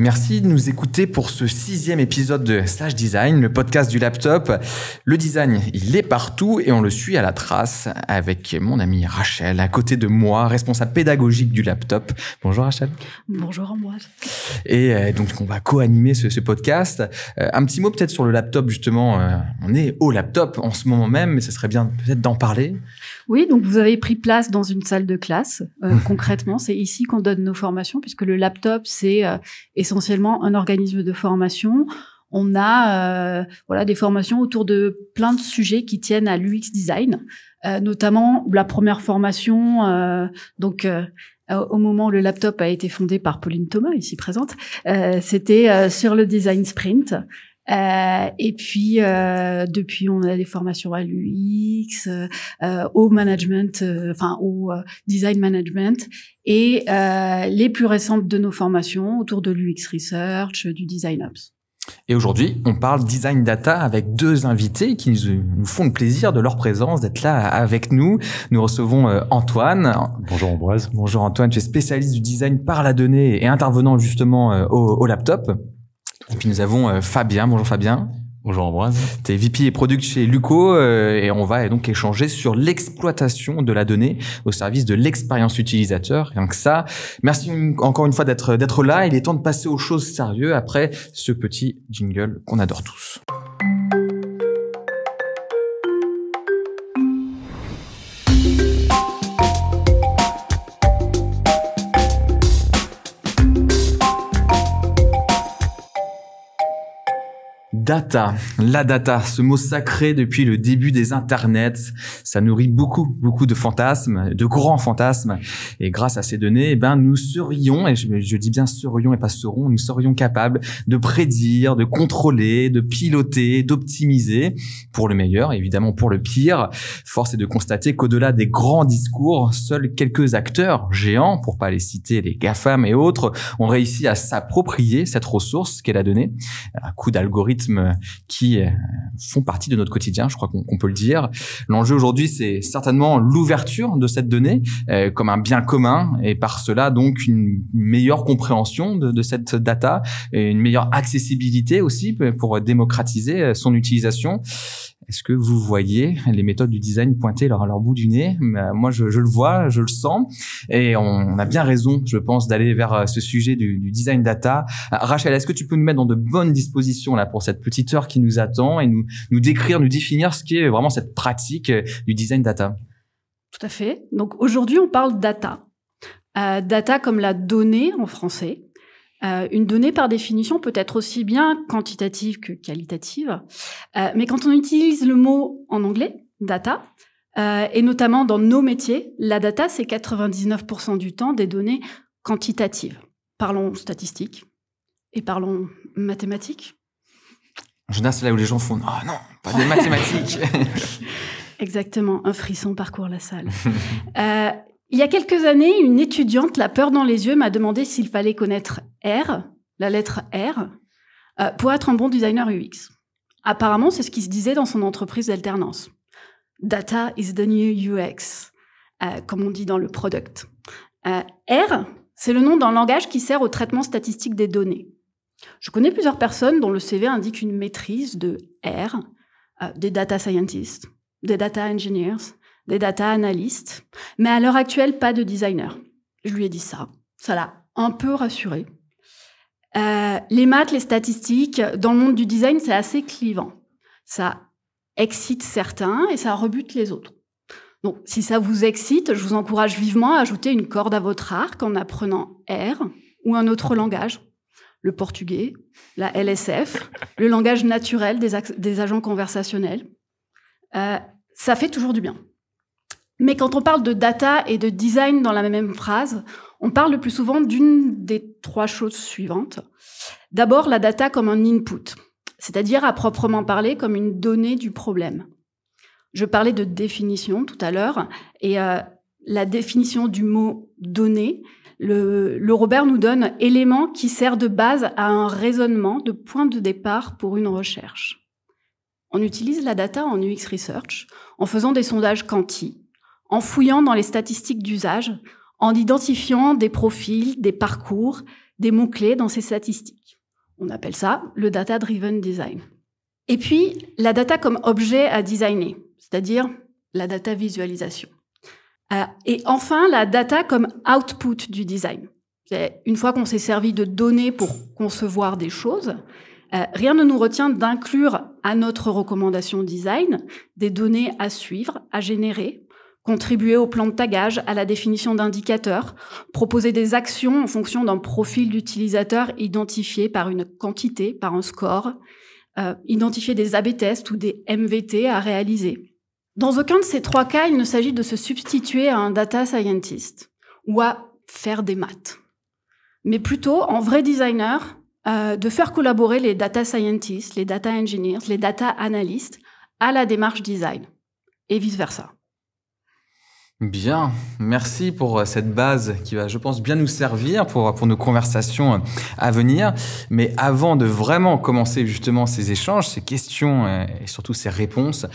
Merci de nous écouter pour ce sixième épisode de Slash Design, le podcast du laptop. Le design, il est partout et on le suit à la trace avec mon amie Rachel à côté de moi, responsable pédagogique du laptop. Bonjour Rachel. Bonjour Ambroise. Et euh, donc on va co-animer ce, ce, podcast. Euh, un petit mot peut-être sur le laptop justement. Euh, on est au laptop en ce moment même, mais ce serait bien peut-être d'en parler. Oui, donc vous avez pris place dans une salle de classe. concrètement, c'est ici qu'on donne nos formations puisque le laptop c'est essentiellement un organisme de formation. On a euh, voilà des formations autour de plein de sujets qui tiennent à l'UX design, euh, notamment la première formation. Euh, donc au moment où le laptop a été fondé par Pauline Thomas, ici présente, c'était sur le design sprint. Euh, et puis depuis, on a des formations à l'UX, euh, au management, enfin au design management, et les plus récentes de nos formations autour de l'UX research, du design ops. Et aujourd'hui, on parle design data avec deux invités qui nous font le plaisir de leur présence, d'être là avec nous. Nous recevons euh, Antoine. Bonjour Ambroise. Bonjour Antoine, tu es spécialiste du design par la donnée et intervenant justement euh, au, au laptop. Et puis nous avons euh, Fabien. Bonjour Fabien. Bonjour Ambroise. Tu es VP et Product chez Luco euh, et on va donc échanger sur l'exploitation de la donnée au service de l'expérience utilisateur. Donc ça, merci encore une fois d'être d'être là. Il est temps de passer aux choses sérieuses après ce petit jingle qu'on adore tous. Data, la data, ce mot sacré depuis le début des internets, ça nourrit beaucoup, beaucoup de fantasmes, de grands fantasmes. Et grâce à ces données, eh ben, nous serions, et je, dis bien serions et pas serons, nous serions capables de prédire, de contrôler, de piloter, d'optimiser, pour le meilleur, évidemment pour le pire. Force est de constater qu'au-delà des grands discours, seuls quelques acteurs géants, pour pas les citer, les GAFAM et autres, ont réussi à s'approprier cette ressource qu'elle a donnée, à coup d'algorithmes qui euh, font partie de notre quotidien, je crois qu'on peut le dire. L'enjeu aujourd'hui, c'est certainement l'ouverture de cette donnée euh, comme un bien commun et par cela donc une meilleure compréhension de, de cette data et une meilleure accessibilité aussi pour démocratiser euh, son utilisation. Est-ce que vous voyez les méthodes du design pointer leur, leur bout du nez? Moi, je, le vois, je le sens, et on, a bien raison, je pense, d'aller vers euh, ce sujet du, design data. Euh, Rachel, est-ce que tu peux nous mettre dans de bonnes dispositions là pour cette petite heure qui nous attend et nous, nous décrire, nous définir ce qui est vraiment cette pratique euh, du design data? Tout à fait. Donc aujourd'hui, on parle data. Euh, data comme la donnée en français. Euh, une donnée, par définition, peut être aussi bien quantitative que qualitative. Euh, mais quand on utilise le mot en anglais, data, euh, et notamment dans nos métiers, la data, c'est 99% du temps des données quantitatives. Parlons statistiques et parlons mathématiques. En général, c'est là où les gens font oh non, pas des mathématiques. Exactement, un frisson parcourt la salle. Euh, il y a quelques années, une étudiante, la peur dans les yeux, m'a demandé s'il fallait connaître R, la lettre R, euh, pour être un bon designer UX. Apparemment, c'est ce qui se disait dans son entreprise d'alternance. Data is the new UX, euh, comme on dit dans le product. Euh, R, c'est le nom d'un langage qui sert au traitement statistique des données. Je connais plusieurs personnes dont le CV indique une maîtrise de R, des data scientists, des data engineers, des data analystes, mais à l'heure actuelle, pas de designer. Je lui ai dit ça. Ça l'a un peu rassuré. Euh, les maths, les statistiques, dans le monde du design, c'est assez clivant. Ça excite certains et ça rebute les autres. Donc, si ça vous excite, je vous encourage vivement à ajouter une corde à votre arc en apprenant R ou un autre langage, le portugais, la LSF, le langage naturel des, agents conversationnels. Euh, ça fait toujours du bien. Mais quand on parle de data et de design dans la même phrase, on parle le plus souvent d'une des trois choses suivantes. D'abord, la data comme un input, c'est-à-dire à proprement parler comme une donnée du problème. Je parlais de définition tout à l'heure, et euh, la définition du mot donnée, le, le, Robert nous donne élément qui sert de base à un raisonnement, de point de départ pour une recherche. On utilise la data en UX Research en faisant des sondages quanti, en fouillant dans les statistiques d'usage, en identifiant des profils, des parcours, des mots-clés dans ses statistiques. On appelle ça le data-driven design. Et puis, la data comme objet à designer, c'est-à-dire la data visualisation. Euh, et enfin, la data comme output du design. Une fois qu'on s'est servi de données pour concevoir des choses, euh, rien ne nous retient d'inclure à notre recommandation design des données à suivre, à générer, contribuer au plan de tagage, à la définition d'indicateurs, proposer des actions en fonction d'un profil d'utilisateur identifié par une quantité, par un score, euh, identifier des AB tests ou des MVT à réaliser. Dans aucun de ces trois cas, il ne s'agit de se substituer à un data scientist ou à faire des maths, mais plutôt en vrai designer euh, de faire collaborer les data scientists, les data engineers, les data analysts à la démarche design et vice versa. Bien, merci pour euh, cette base qui va, je pense, bien nous servir pour, pour nos conversations euh, à venir. Mais avant de vraiment commencer justement ces échanges, ces questions euh, et surtout ces réponses,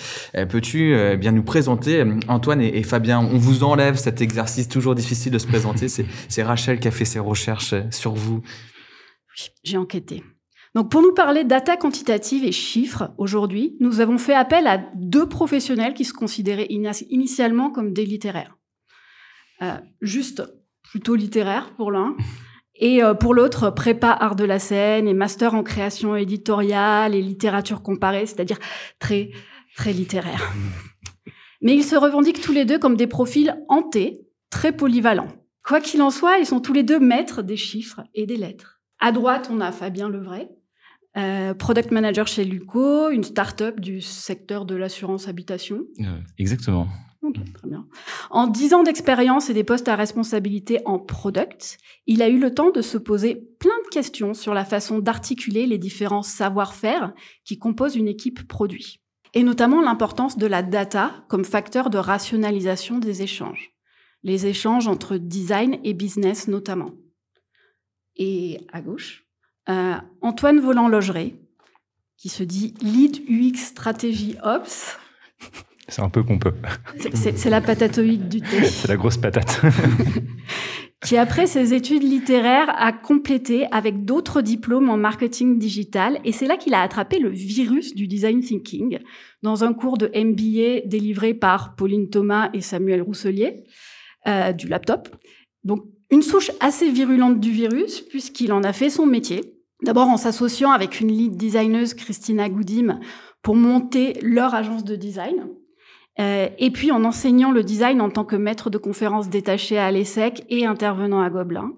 peux-tu bien nous présenter, Antoine et, Fabien? On vous enlève cet exercice toujours difficile de se présenter. C'est Rachel qui a fait ses recherches sur vous. Oui, j'ai enquêté. Donc pour nous parler data quantitative et chiffres, aujourd'hui, nous avons fait appel à deux professionnels qui se considéraient initialement comme des littéraires. Euh, juste plutôt littéraires pour l'un, et euh, pour l'autre, prépa art de la scène et master en création éditoriale et littérature comparée, c'est-à-dire très, très littéraire. Mais ils se revendiquent tous les deux comme des profils hantés, très polyvalents. Quoi qu'il en soit, ils sont tous les deux maîtres des chiffres et des lettres. À droite, on a Fabien Levray, euh, product manager chez Luco, une start-up du secteur de l'assurance habitation. Euh, exactement. très bien. En dix ans d'expérience et des postes à responsabilité en product, il a eu le temps de se poser plein de questions sur la façon d'articuler les différents savoir-faire qui composent une équipe produit. Et notamment l'importance de la data comme facteur de rationalisation des échanges. Les échanges entre design et business notamment. Et à gauche, euh, Antoine Volant-Logeray, qui se dit Lead UX Stratégie Ops. C'est un peu pompeux. C'est la patatoïde du thé. C'est la grosse patate. qui, après ses études littéraires, a complété avec d'autres diplômes en marketing digital. Et c'est là qu'il a attrapé le virus du design thinking dans un cours de MBA délivré par Pauline Thomas et Samuel Rousselier euh, du laptop. Donc, une souche assez virulente du virus, puisqu'il en a fait son métier. D'abord en s'associant avec une lead designeuse, Christina Goudim, pour monter leur agence de design. Euh, et puis en enseignant le design en tant que maître de conférences détaché à l'ESSEC et intervenant à Gobelin.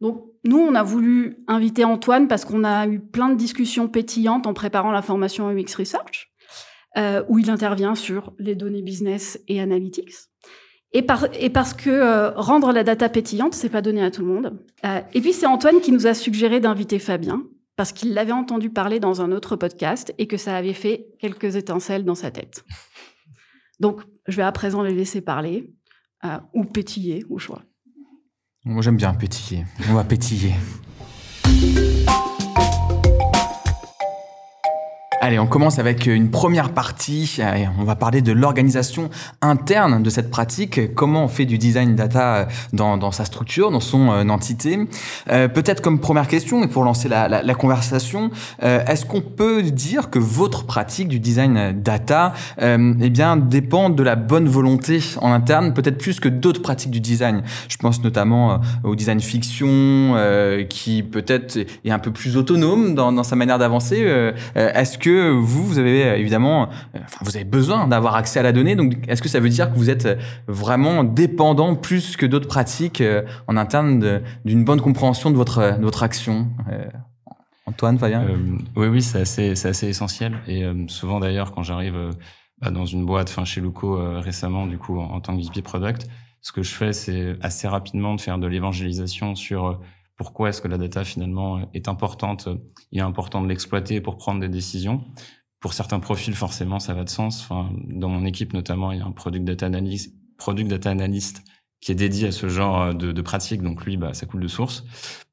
Donc nous, on a voulu inviter Antoine parce qu'on a eu plein de discussions pétillantes en préparant la formation UX Research, euh, où il intervient sur les données business et analytics. Et, parce que euh, rendre la data pétillante, c'est pas donné à tout le monde. Euh, et puis c'est Antoine qui nous a suggéré d'inviter Fabien parce qu'il l'avait entendu parler dans un autre podcast et que ça avait fait quelques étincelles dans sa tête. Donc je vais à présent les laisser parler euh, ou pétiller au choix. Moi j'aime bien pétiller. On va pétiller. Allez, on commence avec une première partie. On va parler de l'organisation interne de cette pratique. Comment on fait du design data euh, dans, sa structure, dans son euh, entité? Euh, Peut-être comme première question, et pour lancer la, conversation, est-ce qu'on peut dire que votre pratique du design data, euh, eh bien, dépend de la bonne volonté en interne, peut-être plus que d'autres pratiques du design? Je pense notamment au design fiction, qui peut-être est un peu plus autonome dans, dans sa manière d'avancer. est-ce que vous, vous avez euh, évidemment, euh, vous avez besoin d'avoir accès à la donnée. Donc, est-ce que ça veut dire que vous êtes vraiment dépendant plus que d'autres pratiques euh, en interne d'une bonne compréhension de votre, votre action Antoine, Fabien? Oui, oui, c'est assez, assez essentiel. Et souvent d'ailleurs, quand j'arrive bah, dans une boîte, enfin chez Luco récemment, du coup, en, tant que VP Product, ce que je fais, c'est assez rapidement de faire de l'évangélisation sur pourquoi est-ce que la data finalement est importante Il est important de l'exploiter pour prendre des décisions. Pour certains profils, forcément, ça va de sens. Enfin, dans mon équipe notamment, il y a un product data analyst, product data analyst qui est dédié à ce genre de, de pratique. Donc lui, bah, ça coule de source.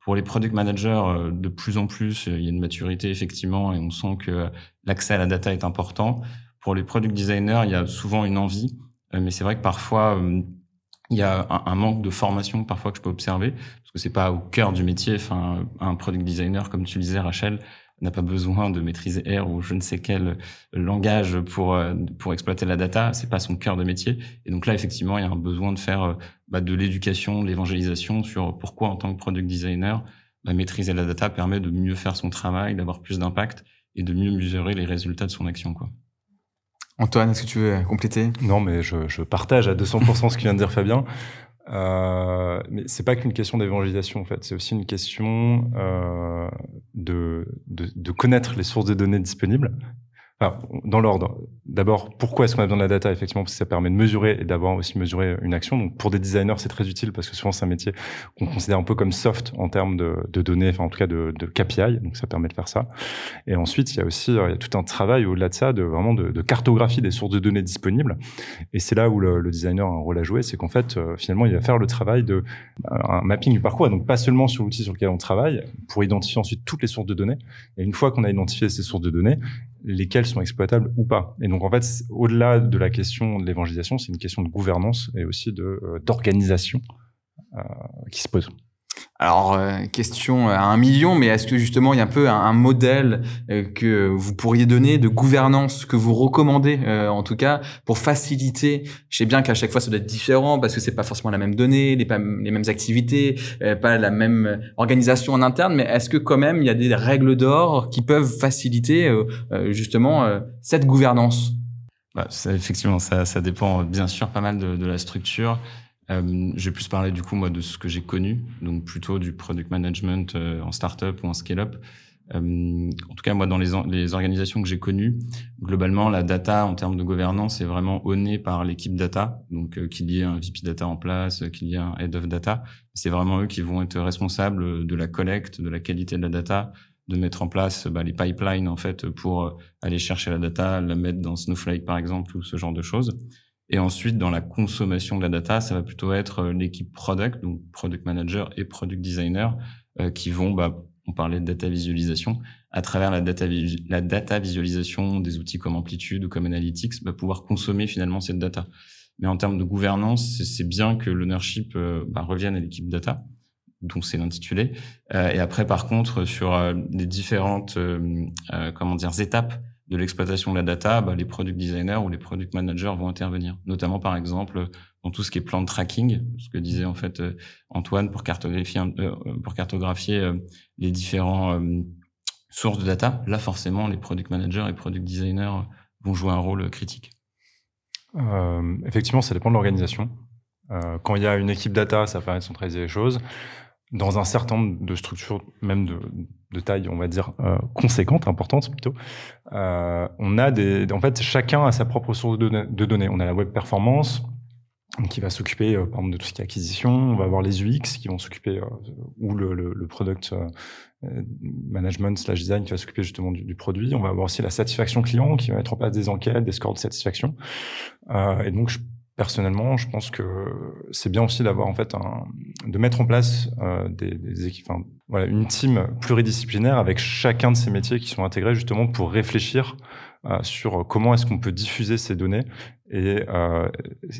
Pour les product managers, euh, de plus en plus, il y a une maturité effectivement, et on sent que l'accès à la data est important. Pour les product designers, il y a souvent une envie, euh, mais c'est vrai que parfois euh, il y a un, manque de formation parfois que je peux observer parce que c'est pas au cœur du métier. Enfin, un product designer, comme tu le disais, Rachel, n'a pas besoin de maîtriser R ou je ne sais quel langage pour euh, pour exploiter la data. C'est pas son cœur de métier. Et donc là, effectivement, il y a un besoin de faire euh, bah, de l'éducation, de l'évangélisation sur pourquoi en tant que product designer, bah, maîtriser la data permet de mieux faire son travail, d'avoir plus d'impact et de mieux mesurer les résultats de son action, quoi. Antoine, est-ce que tu veux compléter? Non, mais je, partage à 200% ce que vient de dire Fabien. Euh, mais c'est pas qu'une question d'évangélisation en fait, c'est aussi une question euh, de, de, de, connaître les sources de données disponibles dans l'ordre. D'abord, pourquoi est-ce qu'on a besoin de la data Effectivement, parce que ça permet de mesurer et d'avoir aussi mesurer une action. Donc, pour des designers, c'est très utile parce que souvent, c'est un métier qu'on considère un peu comme soft en termes de, données, enfin, en tout cas, de, KPI. Donc, ça permet de faire ça. Et ensuite, il y a aussi, euh, il y a tout un travail au-delà de ça, de vraiment de, cartographie des sources de données disponibles. Et c'est là où le, le, designer a un rôle à jouer. C'est qu'en fait, euh, finalement, il va faire le travail de euh, un mapping du parcours. donc, pas seulement sur l'outil sur lequel on travaille, pour identifier ensuite toutes les sources de données. Et une fois qu'on a identifié ces sources de données, lesquels sont exploitables ou pas. Et donc en fait, au-delà de la question de l'évangélisation, c'est une question de gouvernance et aussi euh, d'organisation euh, qui se pose. Alors, euh, question à un million, mais est-ce que justement il y a un peu un, modèle euh, que vous pourriez donner de gouvernance que vous recommandez, euh, en tout cas, pour faciliter? Je sais bien qu'à chaque fois ça doit être différent parce que c'est pas forcément la même donnée, les, les mêmes activités, pas la même organisation en interne, mais est-ce que quand même il y a des règles d'or qui peuvent faciliter justement cette gouvernance? Bah, Effectivement, ça, ça dépend bien sûr pas mal de, de la structure. Euh, je vais plus parler du coup moi de ce que j'ai connu, donc plutôt du product management euh, en startup ou en scale-up. Euh, en tout cas, moi, dans les, organisations que j'ai connues, globalement, la data en termes de gouvernance est vraiment onnée par l'équipe data. Donc, qu'il y ait un VP data en place, qu'il y ait un head of data, c'est vraiment eux qui vont être responsables de la collecte, de la qualité de la data, de mettre en place bah, les pipelines en fait pour aller chercher la data, la mettre dans Snowflake par exemple ou ce genre de choses. Et ensuite, dans la consommation de la data, ça va plutôt être euh, l'équipe product, donc product manager et product designer, euh, qui vont, bah, on parlait de data visualisation, à travers la data, la data visualisation des outils comme Amplitude ou comme Analytics, bah, pouvoir consommer finalement cette data. Mais en termes de gouvernance, c'est bien que l'ownership euh, bah, revienne à l'équipe data, donc c'est l'intitulé. et après, par contre, sur les différentes comment dire étapes de l'exploitation de la data, bah, les product designers ou les product managers vont intervenir, notamment par exemple dans tout ce qui est plan de tracking, ce que disait en fait euh, Antoine pour cartographier, euh, euh, les différents sources de data. Là, forcément, les product managers et product designers vont jouer un rôle critique. effectivement, ça dépend de l'organisation. quand il y a une équipe data, ça permet de centraliser les choses dans un certain nombre de structures, même de, taille, on va dire, euh, conséquente, importante plutôt, euh, on a des, en fait, chacun a sa propre source de, données. On a la web performance qui va s'occuper, euh, par exemple, de tout ce qui est acquisition. On va avoir les UX qui vont s'occuper, ou le, product management slash design qui va s'occuper justement du, du, produit. On va avoir aussi la satisfaction client qui va mettre en place des enquêtes, des scores de satisfaction. et donc, je personnellement, je pense que c'est bien aussi d'avoir en fait de mettre en place euh, des, équipes, enfin, voilà, une team pluridisciplinaire avec chacun de ces métiers qui sont intégrés justement pour réfléchir euh, sur comment est-ce qu'on peut diffuser ces données et euh,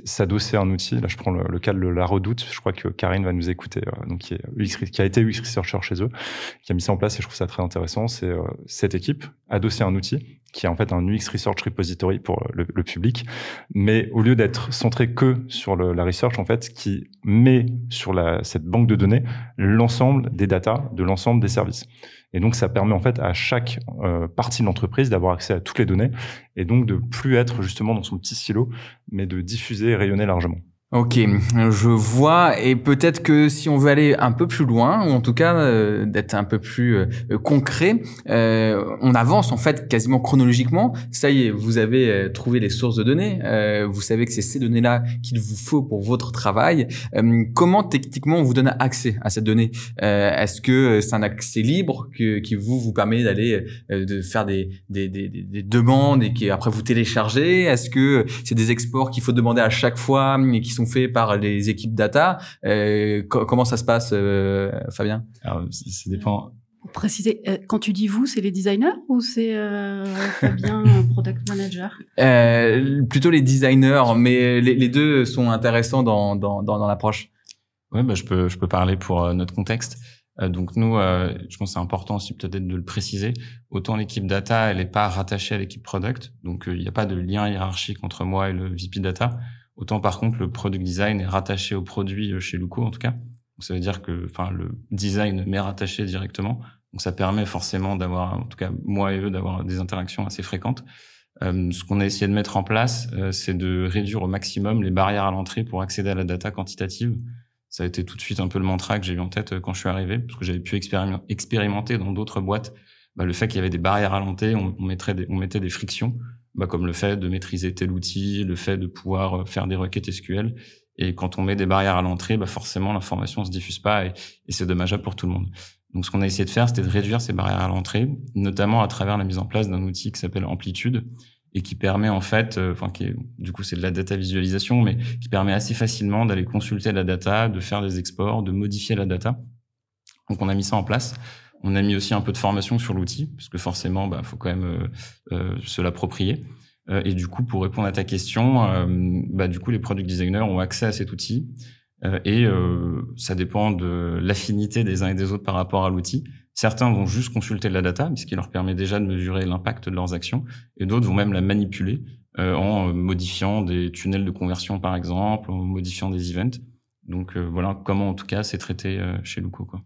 s'adosser à un outil. Là, je prends le, cas de la Redoute. Je crois que Karine va nous écouter, donc qui, qui a été UX researcher chez eux, qui a mis ça en place et je trouve ça très intéressant. C'est cette équipe adossée à un outil qui est en fait un UX Research Repository pour le, public, mais au lieu d'être centré que sur la research, en fait, qui met sur cette banque de données l'ensemble des datas de l'ensemble des services. Et donc, ça permet en fait à chaque euh, partie de l'entreprise d'avoir accès à toutes les données et donc de plus être justement dans son petit silo, mais de diffuser et rayonner largement. Ok, je vois. Et peut-être que si on veut aller un peu plus loin, ou en tout cas euh, d'être un peu plus euh, concret, euh, on avance en fait quasiment chronologiquement. Ça y est, vous avez euh, trouvé les sources de données. Vous savez que c'est ces données-là qu'il vous faut pour votre travail. comment techniquement on vous donne accès à cette donnée? Est-ce que c'est un accès libre qui vous vous permet d'aller de faire des, des, des, des, demandes et qui après vous téléchargez? Est-ce que c'est des exports qu'il faut demander à chaque fois et qui sont faits par les équipes data. Euh, comment ça se passe, euh, Fabien? Alors, ça dépend pour préciser, euh, quand tu dis vous, c'est les designers ou c'est euh, Fabien, product manager? Euh, Plutôt les designers, mais les, les deux sont intéressants dans, dans, dans, dans l'approche. Oui, bah, je, peux, je peux parler pour euh, notre contexte. Euh, donc nous, euh, je pense que c'est important aussi peut-être de le préciser. Autant l'équipe data, elle n'est pas rattachée à l'équipe product, donc il n'y a pas de lien hiérarchique entre moi et le VP data. Autant par contre, le product design est rattaché au produit chez Luco en tout cas. Donc ça veut dire que, enfin, le design m'est rattaché directement. Donc ça permet forcément d'avoir, en tout cas moi et eux, d'avoir des interactions assez fréquentes. Euh, ce qu'on a essayé de mettre en place, euh, c'est de réduire au maximum les barrières à l'entrée pour accéder à la data quantitative. Ça a été tout de suite un peu le mantra que j'ai eu en tête euh, quand je suis arrivé, parce que j'avais pu expérimenter dans d'autres boîtes bah, le fait qu'il y avait des barrières à l'entrée, on mettait des frictions, bah, comme le fait de maîtriser tel outil, le fait de pouvoir faire des requêtes SQL. Et quand on met des barrières à l'entrée, bah forcément l'information se diffuse pas et, c'est dommageable pour tout le monde. Donc ce qu'on a essayé de faire, c'était de réduire ces barrières à l'entrée, notamment à travers la mise en place d'un outil qui s'appelle Amplitude et qui permet en fait, euh, du coup c'est de la data visualisation, mais qui permet assez facilement d'aller consulter la data, de faire des exports, de modifier la data. Donc on a mis ça en place. On a mis aussi un peu de formation sur l'outil, parce que forcément, bah, faut quand même euh, euh se l'approprier. Euh, et du coup, pour répondre à ta question, euh, bah, du coup, les product designers ont accès à cet outil euh, et ça dépend de l'affinité des uns et des autres par rapport à l'outil. Certains vont juste consulter la data, qui leur permet déjà de mesurer l'impact de leurs actions, et d'autres vont même la manipuler en modifiant des tunnels de conversion, par exemple, en modifiant des events. Donc voilà comment en tout cas c'est traité chez Luco. Quoi.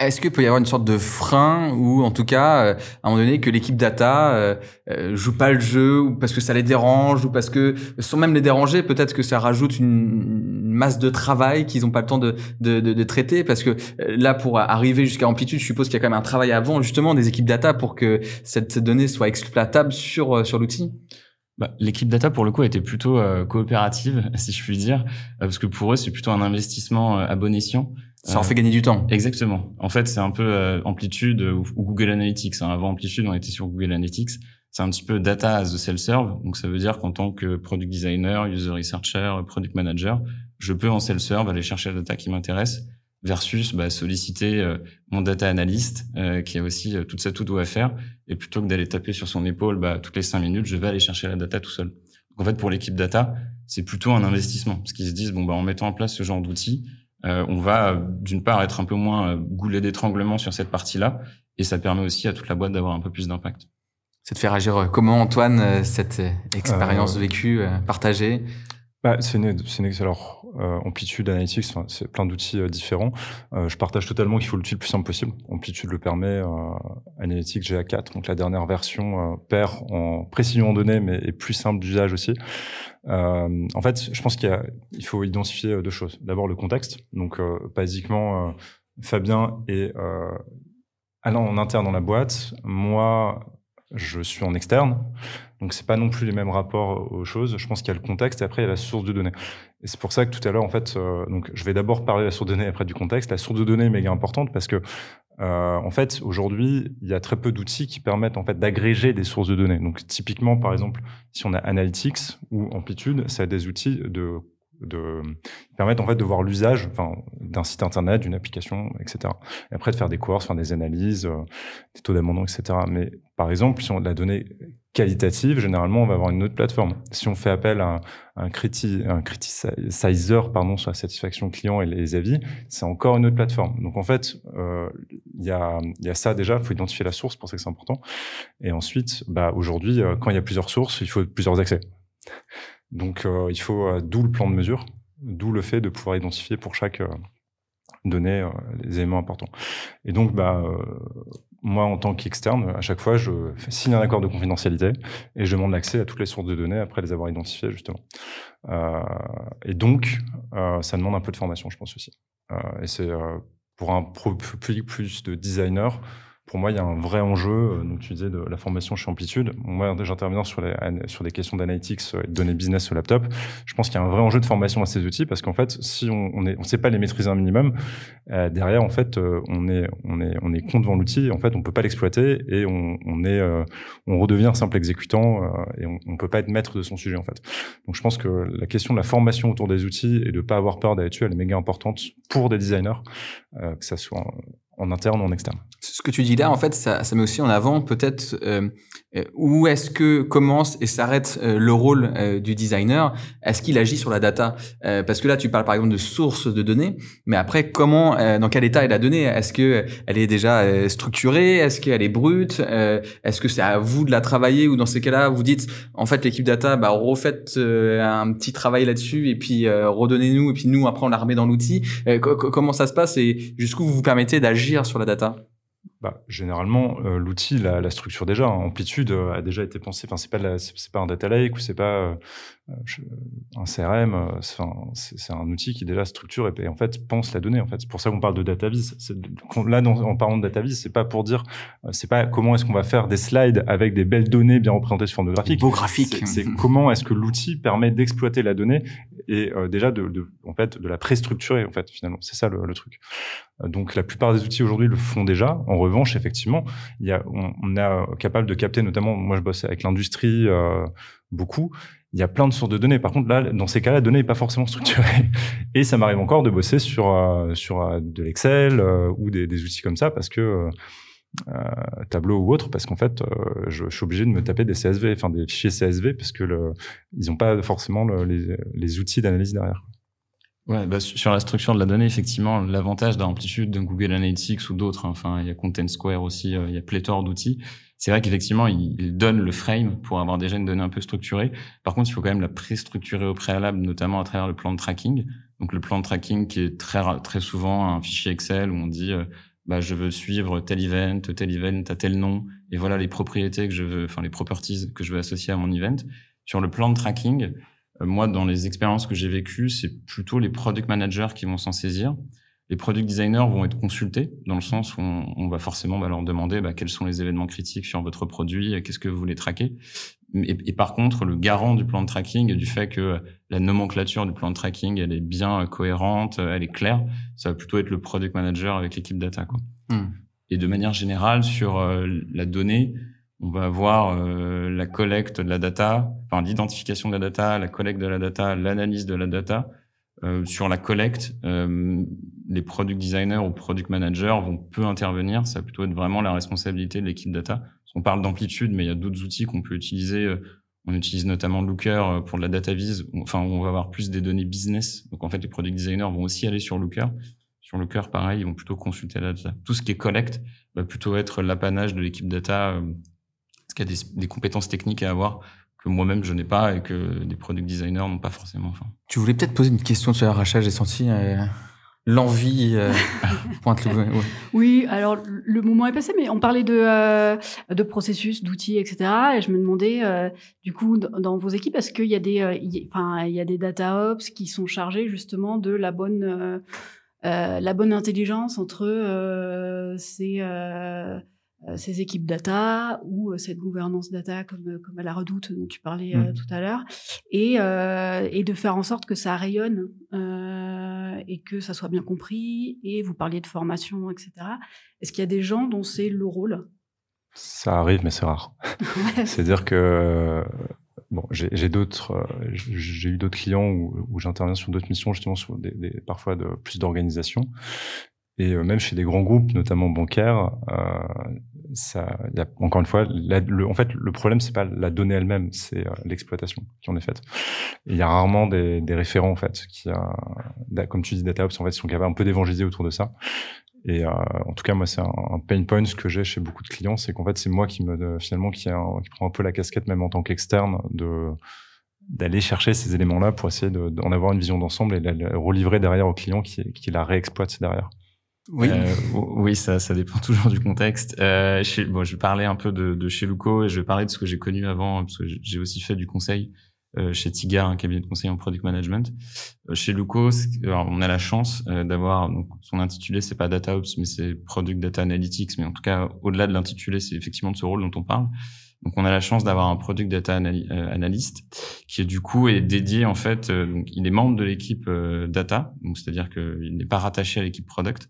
Est-ce qu'il peut y avoir une sorte de frein ou en tout cas euh, à un moment donné que l'équipe data euh, euh, joue pas le jeu ou parce que ça les dérange ou parce que sans même les déranger peut-être que ça rajoute une, masse de travail qu'ils n'ont pas le temps de, de, de, traiter parce que euh, là pour arriver jusqu'à amplitude je suppose qu'il y a quand même un travail avant justement des équipes data pour que cette, donnée soit exploitable sur sur l'outil? Bah, L'équipe data, pour le coup, été plutôt coopérative, si je puis dire, parce que pour eux, c'est plutôt un investissement à bon escient. Ça en fait gagner du temps. Exactement. En fait, c'est un peu euh, Amplitude ou, Google Analytics. Hein. Avant Amplitude, on était sur Google Analytics. C'est un petit peu data as a self-serve. Donc, ça veut dire qu'en tant que product designer, user researcher, product manager, je peux en self-serve aller chercher la data qui m'intéresse versus bah, solliciter euh, mon data analyst euh, qui a aussi tout ça tout doit faire. Et plutôt que d'aller taper sur son épaule bah, toutes les cinq minutes, je vais aller chercher la data tout seul. Donc, en fait, pour l'équipe data, c'est plutôt un investissement. Parce qu'ils se disent, bon, bah, en mettant en place ce genre d'outils, euh, on va d'une part être un peu moins euh, goulé d'étranglement sur cette partie-là, et ça permet aussi à toute la boîte d'avoir un peu plus d'impact. C'est de faire agir comment, Antoine, cette expérience vécue, partagée? Bah, c'est une, une, alors euh, Amplitude, Analytics, c'est plein d'outils euh, différents. Euh, je partage totalement qu'il faut l'outil le plus simple possible. Amplitude le permet. Euh, Analytics GA4, donc la dernière version, euh, perd en précision en données, mais est plus simple d'usage aussi. En fait, je pense qu'il il faut identifier deux choses. D'abord le contexte. Donc, basiquement, Fabien est allant en interne dans la boîte. Moi, je suis en externe. Donc c'est pas non plus les mêmes rapports aux choses. Je pense qu'il y a le contexte et après il y a la source de données. Et c'est pour ça que tout à l'heure en fait, euh, donc je vais d'abord parler de la source de données après du contexte. La source de données est méga importante parce que euh, en fait aujourd'hui il y a très peu d'outils qui permettent en fait d'agréger des sources de données. Donc typiquement par exemple si on a Analytics ou Amplitude, ça a des outils de de permettre en fait de voir l'usage d'un site internet, d'une application, etc. Et après de faire des courses, faire des analyses, euh, des taux d'abandon, etc. Mais par exemple, si on a la donnée qualitative, généralement, on va avoir une autre plateforme. Si on fait appel à un, un, criti, un criticizer pardon, sur la satisfaction client et les avis, c'est encore une autre plateforme. Donc en fait, euh, il y, a, y a ça déjà, il faut identifier la source, pour ça que c'est important. Et ensuite, bah, aujourd'hui, euh, quand il y a plusieurs sources, il faut plusieurs accès. Donc, euh, il faut, euh, d'où le plan de mesure, d'où le fait de pouvoir identifier pour chaque euh, donnée les éléments importants. Et donc, bah, moi, en tant qu'externe, à chaque fois, je signe un accord de confidentialité et je demande l'accès à toutes les sources de données après les avoir identifiées, justement. Et donc, ça demande un peu de formation, je pense aussi. Et c'est pour un public plus de designers, pour moi, il y a un vrai enjeu. Euh, donc, tu disais de la formation chez Amplitude. Moi, j'interviens sur, les, sur des questions d'analytics euh, et de données business sur laptop. Je pense qu'il y a un vrai enjeu de formation à ces outils parce qu'en fait, si on on, on sait pas les maîtriser un minimum, euh, derrière, en fait, euh, on est on est on est con devant l'outil. En fait, on peut pas l'exploiter et on, on est euh, on redevient simple exécutant et on, on peut pas être maître de son sujet en fait. Donc, je pense que la question de la formation autour des outils et de pas avoir peur d'aller dessus, elle est méga importante pour des designers, que ça soit en interne ou en externe. Ce que tu dis là, en fait, ça, met aussi en avant peut-être euh, où est-ce que commence et s'arrête euh, le rôle du designer? Est-ce qu'il agit sur la data? Parce que là, tu parles par exemple de source de données, mais après, comment, dans quel état est la donnée? Est-ce que elle est déjà structurée? Est-ce qu'elle est brute? Est-ce que c'est à vous de la travailler? Ou dans ces cas-là, vous dites en fait l'équipe data, bah refaites un petit travail là-dessus et puis redonnez-nous et puis nous après on la remet dans l'outil. comment ça se passe et jusqu'où vous vous permettez d'agir sur la data? Bah, généralement, euh, l'outil, la, structure déjà, Amplitude euh, a déjà été pensé. Enfin, c'est pas c'est pas un data lake ou c'est pas euh, un CRM. c'est un outil qui déjà structure et, en fait pense la donnée. En fait, c'est pour ça qu'on parle de data vis. Là, en parlant de data vis, c'est pas pour dire, c'est pas comment est-ce qu'on va faire des slides avec des belles données bien représentées sur forme de graphique. Beau graphique. C'est comment est-ce que l'outil permet d'exploiter la donnée et déjà de, de, en fait de la préstructurer en fait finalement. C'est ça le, le truc. Donc la plupart des outils aujourd'hui le font déjà. En revanche, effectivement, il y a, on, est capable de capter, notamment, moi je bosse avec l'industrie euh, beaucoup. Il y a plein de sources de données. Par contre, là, dans ces cas-là, la donnée n'est pas forcément structurée. Et ça m'arrive encore de bosser sur euh, sur euh, de l'Excel ou des, outils comme ça parce que tableau ou autre, parce qu'en fait, je, je, suis obligé de me taper des CSV, enfin des fichiers CSV, parce que le, ils n'ont pas forcément les, les outils d'analyse derrière. Ouais, bah, sur la structure de la donnée, effectivement, l'avantage d'Amplitude, de Google Analytics ou d'autres, hein, enfin, il y a Content Square aussi, euh, il y a pléthore d'outils. C'est vrai qu'effectivement, il, il, donne le frame pour avoir déjà une donnée un peu structurée. Par contre, il faut quand même la pré-structurer au préalable, notamment à travers le plan de tracking. Donc, le plan de tracking qui est très, très souvent un fichier Excel où on dit, euh, bah, je veux suivre tel event, tel event à tel nom, et voilà les propriétés que je veux, enfin, les properties que je veux associer à mon event. Sur le plan de tracking, moi, dans les expériences que j'ai vécues, c'est plutôt les product managers qui vont s'en saisir. Les product designers vont être consultés dans le sens où on, va forcément bah, leur demander bah, quels sont les événements critiques sur votre produit, qu'est-ce que vous voulez traquer. Et, par contre, le garant du plan de tracking, du fait que la nomenclature du plan de tracking, elle est bien cohérente, elle est claire, ça va plutôt être le product manager avec l'équipe data. Quoi. Hmm. Et de manière générale, sur euh, la donnée, on va avoir euh, la collecte de la data, enfin l'identification de la data, la collecte de la data, l'analyse de la data. Euh, sur la collecte, euh, les product designers ou product managers vont peu intervenir. Ça va plutôt être vraiment la responsabilité de l'équipe data. On parle d'amplitude, mais il y a d'autres outils qu'on peut utiliser. On utilise notamment Looker pour de la data vise. Enfin, on va avoir plus des données business. Donc en fait, les product designers vont aussi aller sur Looker. Sur Looker, pareil, ils vont plutôt consulter la data. Tout ce qui est collecte va plutôt être l'apanage de l'équipe data qu'il y a des, compétences techniques à avoir que moi-même je n'ai pas et que des product designers n'ont pas forcément. Enfin. Tu voulais peut-être poser une question sur l'arrachage, j'ai senti euh, l'envie euh, pointe le... Oui, alors le moment est passé, mais on parlait de, euh, de processus, d'outils, etc. Et je me demandais, du coup, dans vos équipes, est-ce qu'il y a des, enfin, il y a des data ops qui sont chargés justement de la bonne, la bonne intelligence entre ces euh, ces équipes data ou euh, cette gouvernance data comme, euh, comme à la redoute dont tu parlais mmh. tout à l'heure, et, et de faire en sorte que ça rayonne et que ça soit bien compris. Et vous parliez de formation, etc. Est-ce qu'il y a des gens dont c'est le rôle? Ça arrive, mais c'est rare. C'est-à-dire que bon, j'ai d'autres, j'ai eu d'autres clients où, où j'interviens sur d'autres missions justement sur des, des parfois de plus d'organisation et euh, même chez des grands groupes, notamment bancaires, euh, ça, y a, encore une fois, le, en fait, le problème c'est pas la donnée elle-même, c'est euh, l'exploitation qui en est faite. Il y a rarement des, des, référents en fait qui, a, comme tu dis, DataOps en fait, sont capables un peu d'évangéliser autour de ça. Et euh, en tout cas, moi, c'est un, un, pain point que j'ai chez beaucoup de clients, c'est qu'en fait, c'est moi qui me finalement qui, a, qui prend un peu la casquette, même en tant qu'externe, de d'aller chercher ces éléments-là pour essayer d'en avoir une vision d'ensemble et de la relivrer derrière au client qui, qui la réexploite derrière. Oui, euh, oui, ça, ça dépend toujours du contexte. Euh, chez, bon, je vais parler un peu de, de chez Luco et je vais parler de ce que j'ai connu avant parce que j'ai aussi fait du conseil euh, chez Tiga, un cabinet de conseil en product management. Euh, chez Luco, on a la chance euh, d'avoir son intitulé, c'est pas data ops, mais c'est product data analytics. Mais en tout cas, au-delà de l'intitulé, c'est effectivement de ce rôle dont on parle. Donc, on a la chance d'avoir un product data analyst qui est du coup est dédié en fait. donc, il est membre de l'équipe data, donc c'est-à-dire qu'il n'est pas rattaché à l'équipe product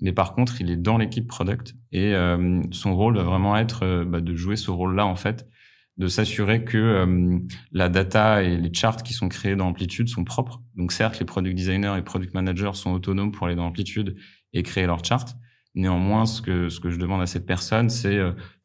mais par contre, il est dans l'équipe product et euh, son rôle va vraiment être euh, bah, de jouer ce rôle-là en fait, de s'assurer que euh, la data et les charts qui sont créés dans Amplitude sont propres. Donc certes, les product designers et product managers sont autonomes pour aller dans Amplitude et créer leurs charts, Néanmoins, ce que, ce que je demande à cette personne, c'est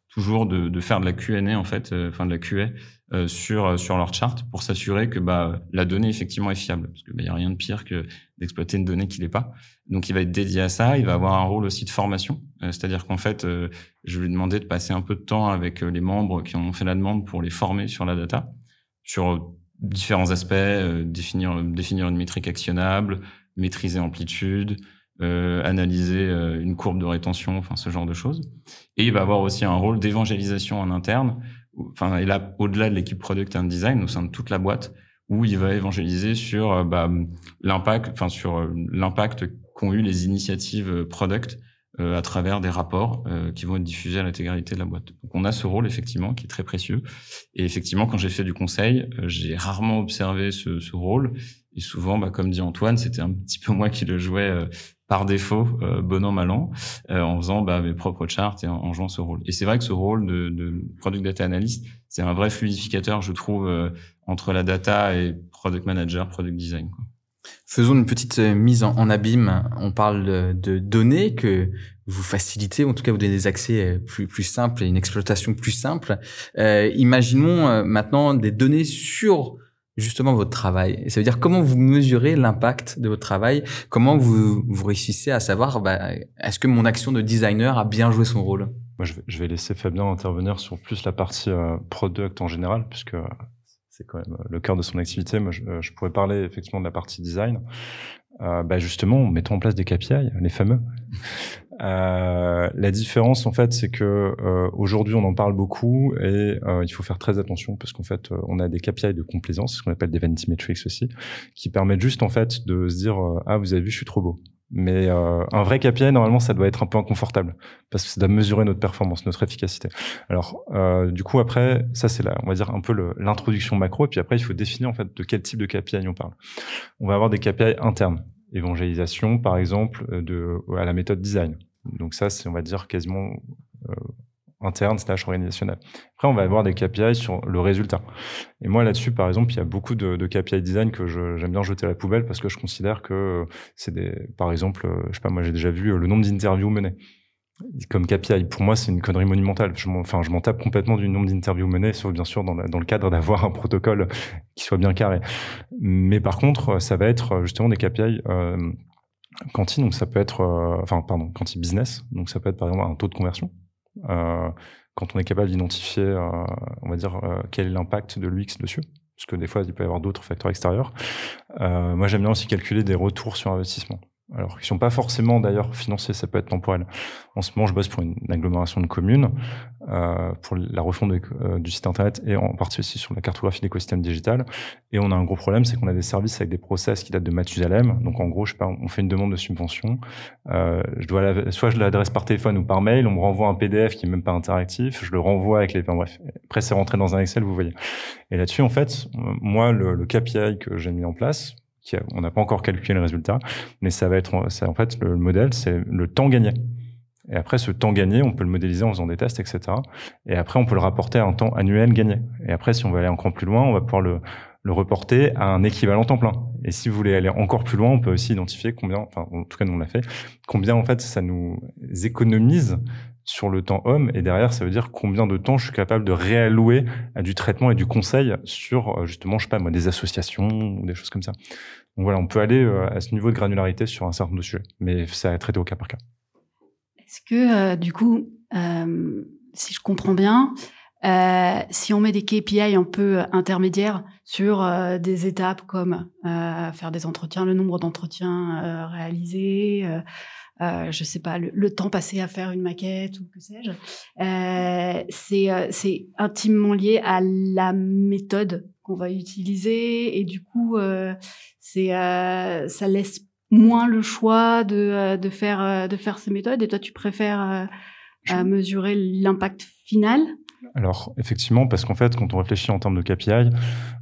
toujours de, de, faire de la Q&A en fait, enfin de la QA euh, sur sur leur chart pour s'assurer que bah la donnée effectivement est fiable parce que bah, a rien de pire que d'exploiter une donnée qui l'est pas. Donc il va être dédié à ça, il va avoir un rôle aussi de formation, euh, c'est-à-dire qu'en fait euh, je vais lui demander de passer un peu de temps avec les membres qui ont fait la demande pour les former sur la data, sur différents aspects, définir définir une métrique actionnable, maîtriser amplitude, euh, analyser une courbe de rétention, enfin ce genre de choses. Et il va avoir aussi un rôle d'évangélisation en interne enfin, et là, au-delà de l'équipe product and design, au sein de toute la boîte, où il va évangéliser sur euh, bah, l'impact, enfin sur euh, l'impact qu'ont eu les initiatives euh, product à travers des rapports qui vont être diffusés à l'intégralité de la boîte. Donc on a ce rôle effectivement qui est très précieux. Et effectivement, quand j'ai fait du conseil, j'ai rarement observé ce, ce, rôle. Et souvent, bah, comme dit Antoine, c'était un petit peu moi qui le jouais par défaut, euh, bon an, mal an, euh, en faisant bah, mes propres charts et en, jouant ce rôle. Et c'est vrai que ce rôle de, de product data analyst, c'est un vrai fluidificateur, je trouve, euh, entre la data et product manager, product design. Quoi. Faisons une petite euh, mise en, en, abîme. On parle de, données que vous facilitez, en tout cas vous donnez des accès plus, plus simples et une exploitation plus simple. Euh, imaginons maintenant des données sur justement votre travail. Ça veut dire comment vous mesurez l'impact de votre travail, comment vous, vous réussissez à savoir bah, est-ce que mon action de designer a bien joué son rôle? Moi, je vais, laisser Fabien intervenir sur plus la partie euh, product en général, puisque c'est quand même le cœur de son activité. Moi, je, je pourrais parler effectivement de la partie design. Euh, bah justement, mettons en place des KPI, les fameux. Euh, la différence, en fait, c'est que euh, aujourd'hui, on en parle beaucoup et euh, il faut faire très attention parce qu'en fait, euh, on a des KPI de complaisance, ce qu'on appelle des vanity metrics aussi, qui permettent juste en fait de se dire ah vous avez vu, je suis trop beau. Mais un vrai KPI, normalement, ça doit être un peu inconfortable parce que ça doit mesurer notre performance, notre efficacité. Alors, du coup, après, ça c'est là, on va dire un peu l'introduction macro. Et puis après, il faut définir en fait de quel type de KPI on parle. On va avoir des KPI internes évangélisation, par exemple, de, à la méthode design. Donc ça, c'est, on va dire, quasiment euh, interne slash organisationnel. Après, on va avoir des KPI sur le résultat. Et moi, là-dessus, par exemple, il y a beaucoup de, KPI design que j'aime bien jeter à la poubelle parce que je considère que c'est des, par exemple, euh, je sais pas, moi, j'ai déjà vu le nombre d'interviews menées comme KPI. Pour moi, c'est une connerie monumentale. Je enfin, je m'en tape complètement du nombre d'interviews menées, sauf bien sûr dans, dans le cadre d'avoir un protocole qui soit bien carré. Mais par contre, ça va être justement des KPI euh, Quanti, donc ça peut être, euh, enfin pardon, Quanti business, donc ça peut être par exemple un taux de conversion. Euh, quand on est capable d'identifier, euh, on va dire, euh, quel est l'impact de l'UX dessus, parce que des fois il peut y avoir d'autres facteurs extérieurs. Moi j'aime bien aussi calculer des retours sur investissement alors qui sont pas forcément d'ailleurs financiers, ça peut être temporel. En ce moment, je bosse pour une, agglomération de communes, euh, pour la refonte euh, du site internet et en partie aussi sur la cartographie d'écosystème digital. Et on a un gros problème, c'est qu'on a des services avec des process qui datent de Mathusalem. Donc en gros, je sais pas, on fait une demande de subvention, euh, je dois la, soit je l'adresse par téléphone ou par mail, on me renvoie un PDF qui est même pas interactif, je le renvoie avec les, enfin, bref, après c'est rentré dans un Excel, vous voyez. Et là-dessus, en fait, moi, le, le KPI que j'ai mis en place, on n'a pas encore calculé le résultat, mais ça va être, en fait, le, modèle, c'est le temps gagné. Et après, ce temps gagné, on peut le modéliser en faisant des tests, etc. Et après, on peut le rapporter à un temps annuel gagné. Et après, si on veut aller encore plus loin, on va pouvoir le, reporter à un équivalent temps plein. Et si vous voulez aller encore plus loin, on peut aussi identifier combien, enfin, en tout cas, nous on l'a fait, combien en fait ça nous économise sur le temps homme. Et derrière, ça veut dire combien de temps je suis capable de réallouer à du traitement et du conseil sur, euh, justement, je sais pas moi, des associations ou des choses comme ça. Voilà, on peut aller euh, à ce niveau de granularité sur un certain nombre de sujets, mais ça à traiter au cas par cas. Est-ce que, euh, du coup, euh, si je comprends bien, euh, si on met des KPI un peu intermédiaires sur euh, des étapes comme euh, faire des entretiens, le nombre d'entretiens réalisés, je sais pas, le, temps passé à faire une maquette ou que sais-je, c'est intimement lié à la méthode qu'on va utiliser et du coup c'est euh, ça laisse moins le choix de, euh, de faire euh, de faire ces méthodes et toi tu préfères mesurer l'impact final? Alors effectivement, parce qu'en fait, quand on réfléchit en termes de KPI,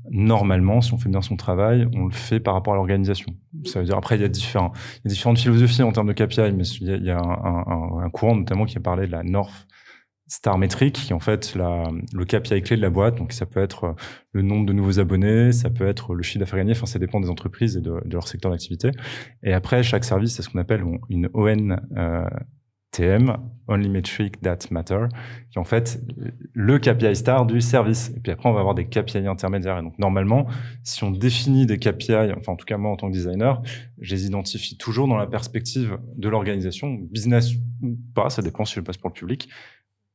normalement, si on fait bien son travail, on le fait par rapport à l'organisation. Ça veut dire après, il y a différents, il y a différentes philosophies en termes de KPI, mais il y a, il y a un, un, un, courant notamment qui a parlé de la North Star Metric, qui est en fait la, le KPI clé de la boîte. Donc ça peut être euh, le nombre de nouveaux abonnés, ça peut être le chiffre d'affaires gagné. Enfin, ça dépend des entreprises et de, de leur secteur d'activité. Et après, chaque service, c'est ce qu'on appelle une ON. Euh, TM, Only Metric That Matter, qui est en fait le KPI star du service. Et puis après, on va avoir des KPI intermédiaires. Et donc, normalement, si on définit des KPI, enfin, en tout cas, moi, en tant que designer, je les identifie toujours dans la perspective de l'organisation, business ou pas, ça dépend si je passe pour le public,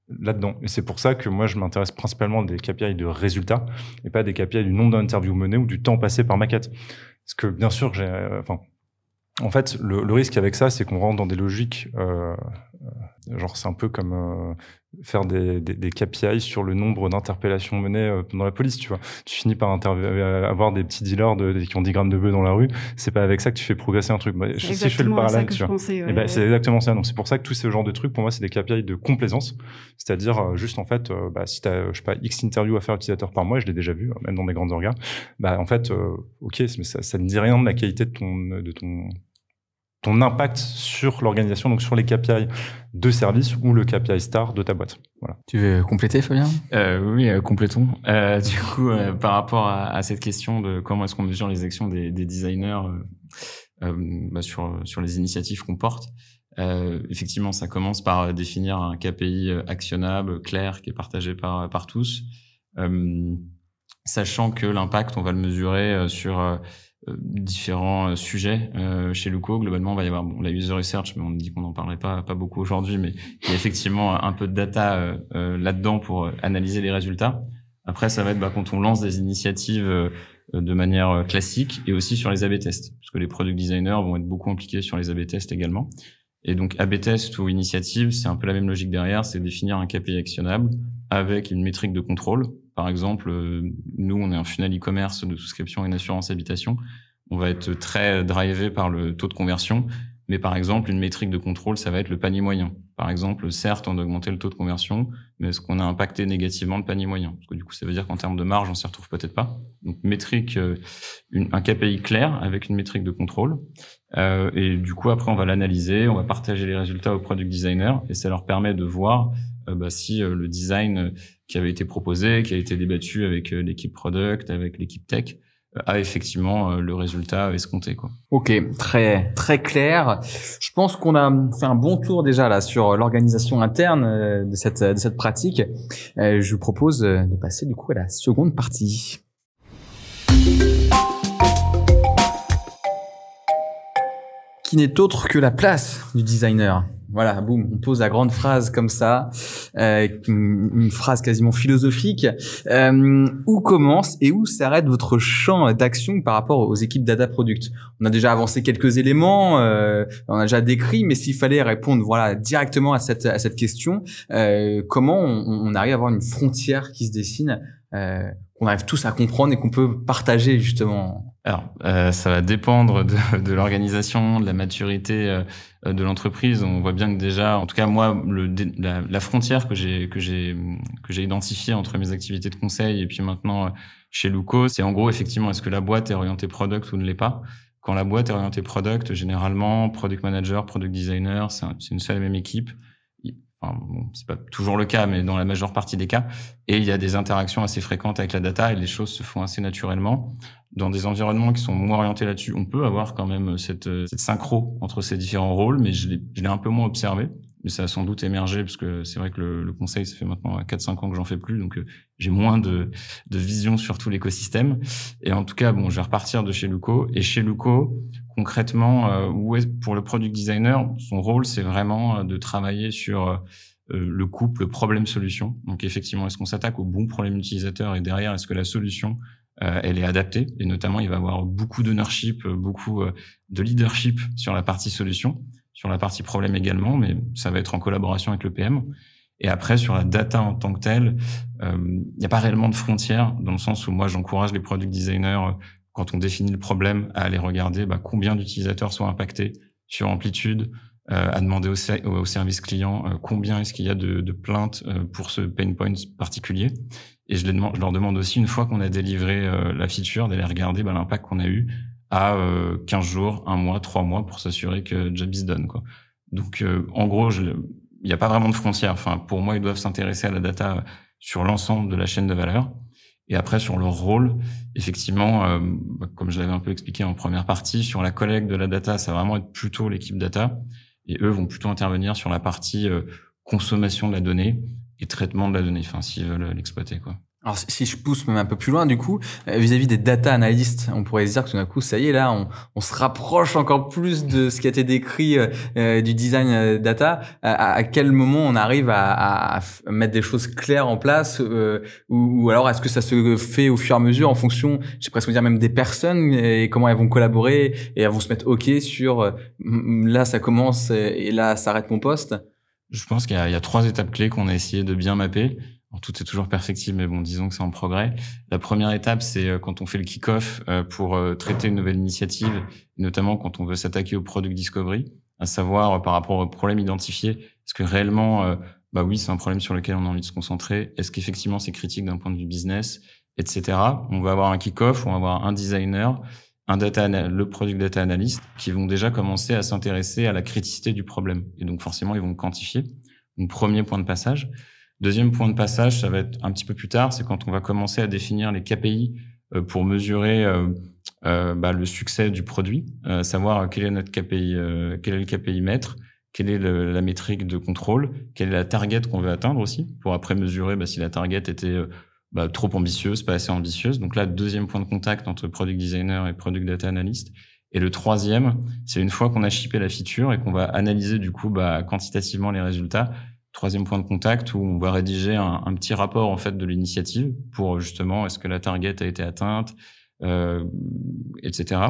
là-dedans. Et c'est pour ça que moi, je m'intéresse principalement des KPI de résultats et pas des KPI du nombre d'interviews menées ou du temps passé par maquette. Parce que, bien sûr, j'ai, euh, enfin, en fait, le, le, risque avec ça, c'est qu'on rentre dans des logiques, euh, genre c'est un peu comme euh, faire des, des, des, KPI sur le nombre d'interpellations menées euh, dans la police, tu vois. Tu finis par avoir des petits dealers de, qui ont 10 grammes de bœufs dans la rue, c'est pas avec ça que tu fais progresser un truc. Bah, si je fais le parallèle, tu vois. ouais, ben, c'est exactement ça. Donc c'est pour ça que tous ces genres de trucs, pour moi, c'est des KPI de complaisance. C'est-à-dire, juste en fait, bah, si tu as, je sais pas, X interviews à faire utilisateur par mois, je l'ai déjà vu, même dans des grandes organes, bah, en fait, ok, mais ça, ça ne dit rien de la qualité de ton, de ton, ton impact sur l'organisation, donc sur les KPI de service ou le KPI star de ta boîte. Voilà. Tu veux compléter, Fabien? Euh, Oui, euh, complétons. Euh, du coup, euh, par rapport à, à, cette question de comment est-ce qu'on mesure les actions des, des designers euh, euh, bah sur, sur les initiatives qu'on porte, effectivement, ça commence par définir un KPI actionnable, clair, qui est partagé par, par tous, sachant que l'impact, on va le mesurer sur euh, différents euh, sujets euh, chez Luco. Globalement, il va y avoir bon, la user research, mais on dit qu'on n'en parlerait pas, pas beaucoup aujourd'hui, mais il y a effectivement un peu de data là-dedans pour analyser les résultats. Après, ça va être bah, quand on lance des initiatives de manière classique et aussi sur les A/B tests, parce que les product designers vont être beaucoup impliqués sur les A/B tests également. Et donc A/B test ou initiative, c'est un peu la même logique derrière, c'est définir un KPI actionnable avec une métrique de contrôle par exemple, euh, nous, on est un funnel e-commerce de souscription et une assurance habitation. On va être très drivé par le taux de conversion. Mais par exemple, une métrique de contrôle, ça va être le panier moyen. Par exemple, certes, on a augmenté le taux de conversion, mais est-ce qu'on a impacté négativement le panier moyen? Parce que du coup, ça veut dire qu'en termes de marge, on s'y retrouve peut-être pas. Donc, métrique, euh, un KPI clair avec une métrique de contrôle. Euh, et du coup, après, on va l'analyser, on va partager les résultats aux product designers, et ça leur permet de voir bah, si euh, le design qui avait été proposé, qui a été débattu avec euh, l'équipe product, avec l'équipe tech, a effectivement le résultat escompté quoi. Ok, très très clair. Je pense qu'on a fait un bon tour déjà là sur l'organisation interne de cette de cette pratique. Je vous propose de passer du coup à la seconde partie. Qui n'est autre que la place du designer. Voilà, boum, on pose la grande phrase comme ça, euh, une, phrase quasiment philosophique. Euh, où commence et où s'arrête votre champ d'action par rapport aux équipes data product? On a déjà avancé quelques éléments, euh, on a déjà décrit, mais s'il fallait répondre voilà directement à cette à cette question, euh, comment on, on, arrive à avoir une frontière qui se dessine, euh, qu'on arrive tous à comprendre et qu'on peut partager justement alors, euh, ça va dépendre de, de l'organisation, de la maturité euh, de l'entreprise. On voit bien que déjà, en tout cas moi, le, la, la, frontière que j'ai que j'ai que j'ai identifiée entre mes activités de conseil et puis maintenant euh, chez Luco, c'est en gros effectivement est-ce que la boîte est orientée product ou ne l'est pas? Quand la boîte est orientée product, généralement product manager, product designer, c'est une seule et même équipe. Enfin, bon, c'est pas toujours le cas, mais dans la majeure partie des cas. Et il y a des interactions assez fréquentes avec la data et les choses se font assez naturellement dans des environnements qui sont moins orientés là-dessus, on peut avoir quand même cette, cette synchro entre ces différents rôles, mais je l'ai un peu moins observé. Mais ça a sans doute émergé, parce que c'est vrai que le, le, conseil, ça fait maintenant 4-5 ans que j'en fais plus, donc euh, j'ai moins de, de vision sur tout l'écosystème. Et en tout cas, bon, je vais repartir de chez Luco. Et chez Luco, concrètement, euh, où est, pour le product designer, son rôle, c'est vraiment euh, de travailler sur euh, le couple problème-solution. Donc effectivement, est-ce qu'on s'attaque au bon problème utilisateur et derrière, est-ce que la solution euh, elle est adaptée? Et notamment il va avoir beaucoup d'ownership, beaucoup de leadership sur la partie solution, sur la partie problème également, mais ça va être en collaboration avec le PM. Et après, sur la data en tant que telle, il n'y a pas réellement de frontières, dans le sens où moi, j'encourage les product designers, quand on définit le problème, à aller regarder bah, combien d'utilisateurs sont impactés sur amplitude, euh, à demander au, service client euh, combien est-ce qu'il y a de, de plaintes pour ce pain point particulier. Et je, les demande, je leur demande aussi, une fois qu'on a délivré euh, la feature, d'aller regarder bah, l'impact qu'on a eu à euh, 15 jours, un mois, trois mois pour s'assurer que job is done. Quoi. Donc, euh, en gros, il n'y a pas vraiment de frontières. Enfin, pour moi, ils doivent s'intéresser à la data sur l'ensemble de la chaîne de valeur. Et après, sur leur rôle, effectivement, euh, comme je l'avais un peu expliqué en première partie, sur la collecte de la data, ça va vraiment être plutôt l'équipe data. et eux vont plutôt intervenir sur la partie consommation de la donnée et traitement de la donnée, enfin s'ils veulent l'exploiter quoi. Alors si je pousse même un peu plus loin du coup, euh, vis-à-vis des data analystes, on pourrait se dire que tout d'un coup, ça y est là, on, se rapproche encore plus de ce qui a été décrit euh, euh, du design data. À, quel moment on arrive à, mettre des choses claires en place, ou, alors est-ce que ça se fait au fur et à mesure en fonction, j'ai presque dire même des personnes et comment elles vont collaborer et elles vont se mettre ok sur là ça commence et là ça arrête mon poste? Je pense qu'il y, a trois étapes clés qu'on a essayé de bien mapper tout est toujours perfectible, mais bon, disons que c'est en progrès. La première étape, c'est euh, quand on fait le kick-off euh, pour euh, traiter une nouvelle initiative, notamment quand on veut s'attaquer au product discovery, à savoir par rapport au problème identifié, est-ce que réellement, bah oui, c'est un problème sur lequel on a envie de se concentrer, est-ce qu'effectivement c'est critique d'un point de vue business, etc. On va avoir un kick-off, on va avoir un designer, un data, le product data analyst, qui vont déjà commencer à s'intéresser à la criticité du problème. Et donc forcément, ils vont quantifier. Donc premier point de passage. Deuxième point de passage, ça va être un petit peu plus tard, c'est quand on va commencer à définir les KPI euh, pour mesurer euh, euh, bah, le succès du produit, savoir quel est notre KPI, quel est le KPI maître, quelle est la métrique de contrôle, quelle est la target qu'on veut atteindre aussi, pour après mesurer bah, si la target était bah, trop ambitieuse, pas assez ambitieuse. Donc là, deuxième point de contact entre product designer et product data analyst. Et le troisième, c'est une fois qu'on a shippé la feature et qu'on va analyser du coup quantitativement les résultats, troisième point de contact où on va rédiger un, un petit rapport en fait de l'initiative pour justement est-ce que la target a été atteinte, euh, etc.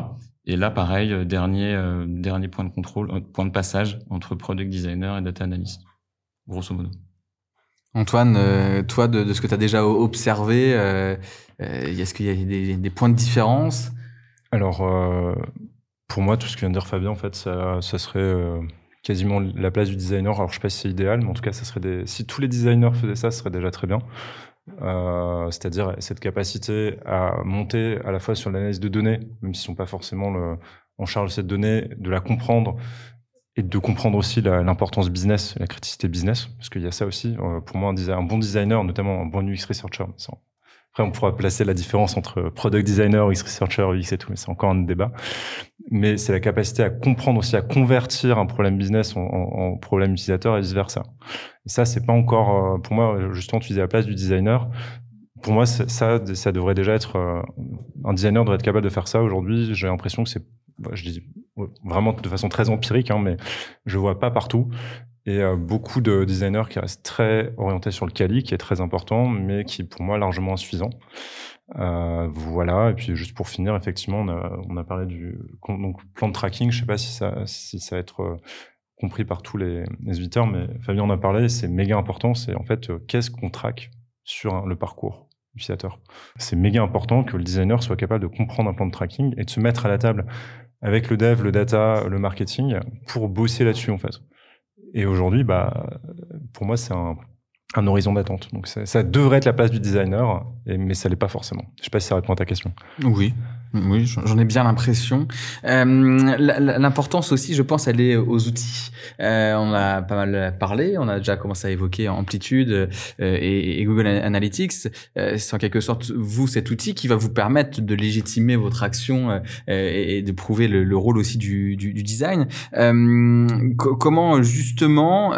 Et là, pareil, euh, dernier euh, dernier point de contrôle, point de passage entre product designer et data analyst, grosso modo. Antoine, toi, de, de, ce que tu as déjà observé, euh, est-ce qu'il y a des, des, points de différence? Alors, pour moi, tout ce que vient de dire Fabien, en fait, ça, ça serait quasiment la place du designer. Alors, je sais pas si c'est idéal, mais en tout cas, ça serait des... si tous les designers faisaient ça, ce serait déjà très bien. Euh, c'est-à-dire cette capacité à monter à la fois sur l'analyse de données, même s'ils sont pas forcément en charge de cette donnée, de la comprendre et de comprendre aussi l'importance business, la criticité business, parce qu'il y a ça aussi. Euh, pour moi, un, bon designer, notamment un bon UX researcher, après, on pourra placer la différence entre product designer, UX researcher, UX et tout, mais c'est encore un débat. Mais c'est la capacité à comprendre aussi, à convertir un problème business en, problème utilisateur et vice versa. Et ça, c'est pas encore, euh, pour moi, justement, tu disais la place du designer. Pour moi, ça, ça devrait déjà être, euh, un designer devrait être capable de faire ça aujourd'hui. J'ai l'impression que c'est, bah, je dis vraiment de façon très empirique, hein, mais je vois pas partout et euh, beaucoup de designers qui restent très orientés sur le quali, qui est très important, mais qui pour moi largement insuffisant. Euh, voilà. Et puis juste pour finir, effectivement, on a, parlé du plan de tracking. Je sais pas si ça, va être euh, compris par tous les, les auditeurs, mais Fabien en a parlé. C'est méga important. C'est en fait qu'est-ce qu'on traque sur le parcours utilisateur? C'est méga important que le designer soit capable de comprendre un plan de tracking et de se mettre à la table avec le dev, le data, le marketing pour bosser là-dessus en fait. Et aujourd'hui, bah, pour moi, c'est un, horizon d'attente. Donc ça, devrait être la place du designer, mais ça l'est pas forcément. Je sais pas si ça répond à ta question. Oui. Oui, j'en ai bien l'impression. Euh, L'importance aussi, je pense, elle est aux outils. Euh, on a pas mal parlé, on a déjà commencé à évoquer Amplitude euh, et, Google Analytics. Euh, c'est en quelque sorte vous cet outil qui va vous permettre de légitimer votre action et, de prouver le, le, rôle aussi du, design. Comment justement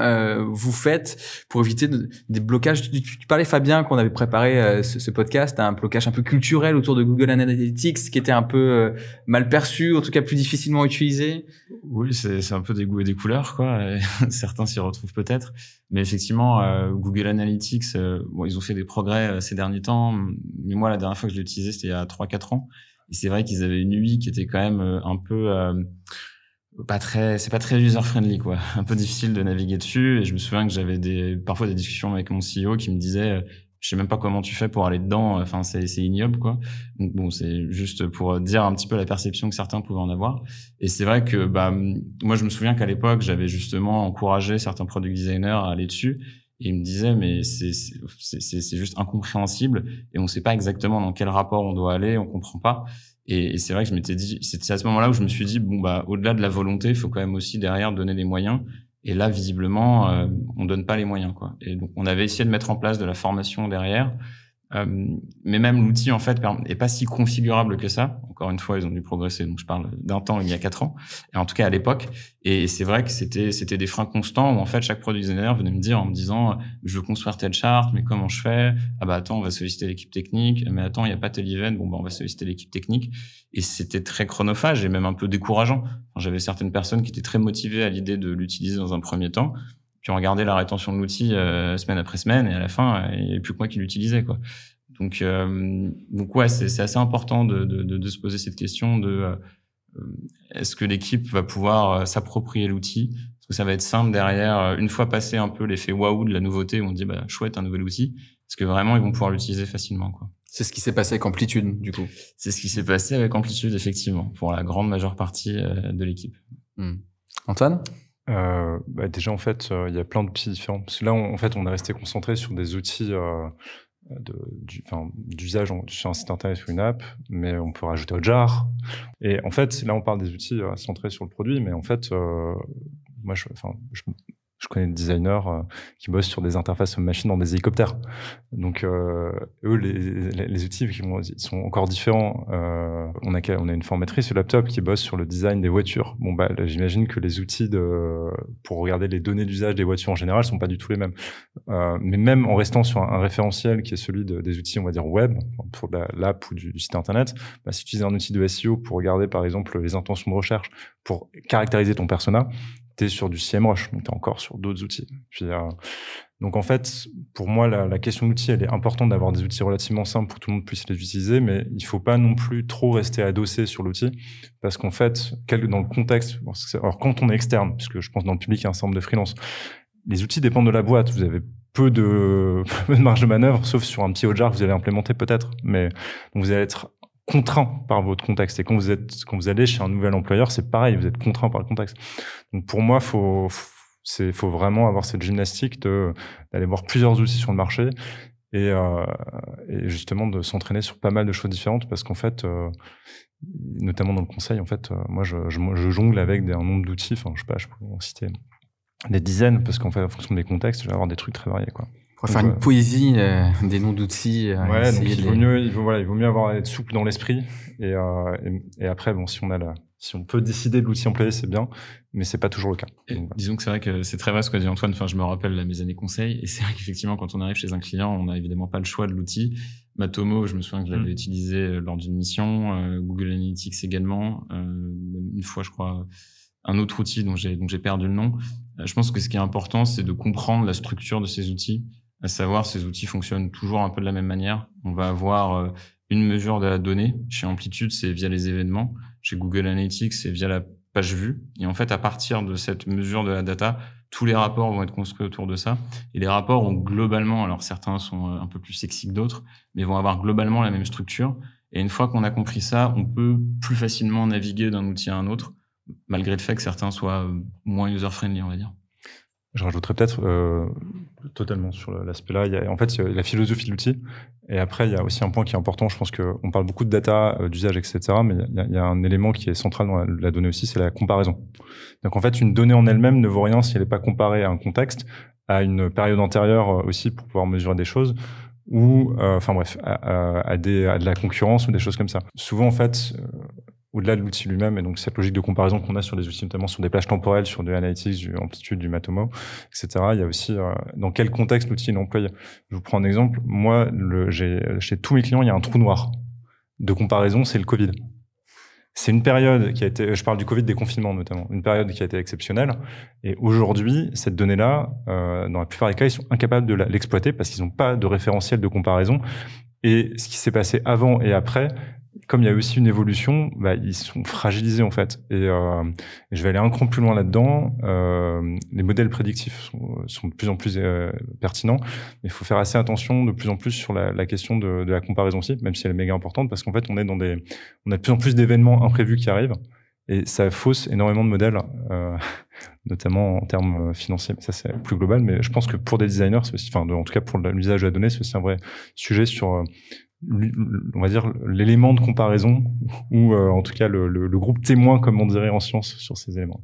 vous faites pour éviter des blocages? Tu, parlais Fabien qu'on avait préparé ce, ce, podcast, un blocage un peu culturel autour de Google Analytics qui était un peu euh, mal perçu, en tout cas plus difficilement utilisé Oui, c'est un peu des goûts et des couleurs, quoi. certains s'y retrouvent peut-être. Mais effectivement, euh, Google Analytics, euh, ils ont fait des progrès ces derniers temps. Mais moi, la dernière fois que je l'ai utilisé, c'était il y a 3-4 ans. Et c'est vrai qu'ils avaient une UI qui était quand même un peu pas très c'est pas très user friendly quoi un peu difficile de naviguer dessus et je me souviens que j'avais parfois des discussions avec mon CEO qui me disait je sais même pas comment tu fais pour aller dedans. Enfin, c'est, ignoble, quoi. Donc bon, c'est juste pour dire un petit peu la perception que certains pouvaient en avoir. Et c'est vrai que, bah, moi, je me souviens qu'à l'époque, j'avais justement encouragé certains product designers à aller dessus. Et ils me disaient, mais c'est, juste incompréhensible et on sait pas exactement dans quel rapport on doit aller, on comprend pas. Et, c'est vrai que je m'étais dit, c'est à ce moment-là où je me suis dit, bon, bah, au-delà de la volonté, il faut quand même aussi derrière donner des moyens. Et là, visiblement, euh, on donne pas les moyens, quoi. Et donc, on avait essayé de mettre en place de la formation derrière. Euh, mais même l'outil en fait est pas si configurable que ça. Encore une fois, ils ont dû progresser. Donc je parle d'un temps il y a quatre ans, et en tout cas à l'époque. Et c'est vrai que c'était c'était des freins constants où en fait chaque produit designer venait me dire en me disant je veux construire telle charte, mais comment je fais? Ah bah attends, on va solliciter l'équipe technique. Mais attends, il y a pas tel event. Bon bah on va solliciter l'équipe technique. Et c'était très chronophage et même un peu décourageant. J'avais certaines personnes qui étaient très motivées à l'idée de l'utiliser dans un premier temps puis on regardait la rétention de l'outil euh, semaine après semaine et à la fin il n'y avait plus que moi qui l'utilisais quoi. Donc euh, donc ouais c'est assez important de, de, de, se poser cette question de euh, est-ce que l'équipe va pouvoir s'approprier l'outil? Est-ce que ça va être simple derrière une fois passé un peu l'effet waouh de la nouveauté où on dit bah chouette un nouvel outil est-ce que vraiment ils vont pouvoir l'utiliser facilement quoi? C'est ce qui s'est passé avec Amplitude du coup. C'est ce qui s'est passé avec Amplitude effectivement pour la grande majeure partie de l'équipe. Hmm. Antoine? Euh, bah déjà, en fait, euh, il y a plein d'outils différents. Parce que là, on, en fait, on est resté concentré sur des outils euh, d'usage sur un site internet ou une app, mais on peut rajouter jar Et en fait, là, on parle des outils euh, centrés sur le produit, mais en fait, moi, je, je, je connais des designers euh, qui bossent sur des interfaces machines dans des hélicoptères. Donc, euh, eux, les, outils ils sont encore différents. Euh, on, a, on a une formatrice sur laptop qui bosse sur le design des voitures. Bon, bah, j'imagine que les outils pour regarder les données d'usage des voitures en général sont pas du tout les mêmes. Mais même en restant sur un, référentiel qui est celui de, des outils, on va dire web, pour l'app ou du, du, site internet, bah, si tu utilises un outil de SEO pour regarder, par exemple, les intentions de recherche, pour caractériser ton persona, tu es sur du CMrush, donc tu es encore sur d'autres outils. Puis, donc en fait, pour moi, la, question d'outils, elle est importante d'avoir des outils relativement simples pour que tout le monde puisse les utiliser, mais il faut pas non plus trop rester adossé sur l'outil, parce qu'en fait, dans le contexte, alors quand on est externe, puisque je pense dans le public, il y a un certain nombre de freelance, les outils dépendent de la boîte. Vous avez peu de, marge de manœuvre, sauf sur un petit hotjar que vous allez implémenter peut-être, mais vous allez être contraint par votre contexte. Et quand vous êtes, quand vous allez chez un nouvel employeur, c'est pareil, vous êtes contraint par le contexte. Donc pour moi, faut, c'est, faut vraiment avoir cette gymnastique d'aller voir plusieurs outils sur le marché et, euh, et justement de s'entraîner sur pas mal de choses différentes parce qu'en fait, euh, notamment dans le conseil, en fait, euh, moi, je, jongle avec un nombre d'outils. Enfin, je sais pas, je peux en citer des dizaines parce qu'en fait, en fonction des contextes, je vais avoir des trucs très variés, quoi faire une poésie euh, des noms d'outils. Euh, ouais, donc il, vaut mieux, il, vaut, voilà, il vaut mieux avoir être souple dans l'esprit. Et, euh, et, et, après, bon, si on a la, si on peut décider de l'outil employé, c'est bien, mais c'est pas toujours le cas. Disons que c'est vrai que c'est très vaste ce qu'a dit Antoine. Enfin, je me rappelle mes années conseils, et c'est vrai qu'effectivement, quand on arrive chez un client, on n'a évidemment pas le choix de l'outil. Matomo, je me souviens que je l'avais mm. utilisé euh, lors d'une mission. Google Analytics également. une fois, je crois, un autre outil dont j'ai dont j'ai perdu le nom. je pense que ce qui est important, c'est de comprendre la structure de ces outils à savoir ces outils fonctionnent toujours un peu de la même manière. On va avoir euh, une mesure de la donnée. Chez Amplitude, c'est via les événements. Chez Google Analytics, c'est via la page vue. Et en fait, à partir de cette mesure de la data, tous les rapports vont être construits autour de ça. Et les rapports ont globalement, alors certains sont euh, un peu plus sexy que d'autres, mais vont avoir globalement la même structure. Et une fois qu'on a compris ça, on peut plus facilement naviguer d'un outil à un autre, malgré le fait que certains soient euh, moins user-friendly, on va dire. Je rajouterais peut-être euh, totalement sur l'aspect-là. En fait, il la philosophie de l'outil. Et après, il y a aussi un point qui est important. Je pense qu'on parle beaucoup de data, euh, d'usage, etc. Mais il y, a, un élément qui est central dans la, donnée aussi, c'est la comparaison. Donc en fait, une donnée en elle-même ne vaut rien si elle n'est pas comparée à un contexte, à une période antérieure euh, aussi pour pouvoir mesurer des choses ou euh, enfin bref à de la concurrence ou des choses comme ça. Souvent en fait au-delà de l'outil lui-même, et donc cette logique de comparaison qu'on a sur les outils, notamment sur des plages temporelles, sur du analytics, du amplitude, du matomo, etc. Il y a aussi euh, dans quel contexte l'outil est. Je vous prends un exemple. Moi, chez tous mes clients, il y a un trou noir de comparaison, c'est le Covid. C'est une période qui a été, je parle du Covid des confinements notamment, une période qui a été exceptionnelle. Et aujourd'hui, cette donnée-là, euh, dans la plupart des cas, ils sont incapables de l'exploiter parce qu'ils n'ont pas de référentiel de comparaison. Et ce qui s'est passé avant et après comme il y a aussi une évolution, bah, ils sont fragilisés en fait. Et, euh, je vais aller un cran plus loin là-dedans. Euh, les modèles prédictifs sont, de plus en plus euh, pertinents, mais il faut faire assez attention de plus en plus sur la, question de, la comparaison aussi, même si elle est méga importante, parce qu'en fait, on est dans des, on a de plus en plus d'événements imprévus qui arrivent, et ça fausse énormément de modèles, notamment en termes financiers. Ça, c'est plus global, mais je pense que pour des designers, en tout cas pour l'usage de la donnée, c'est aussi un vrai sujet sur on va dire l'élément de comparaison ou euh, en tout cas le, le, le, groupe témoin comme on dirait en science sur ces éléments.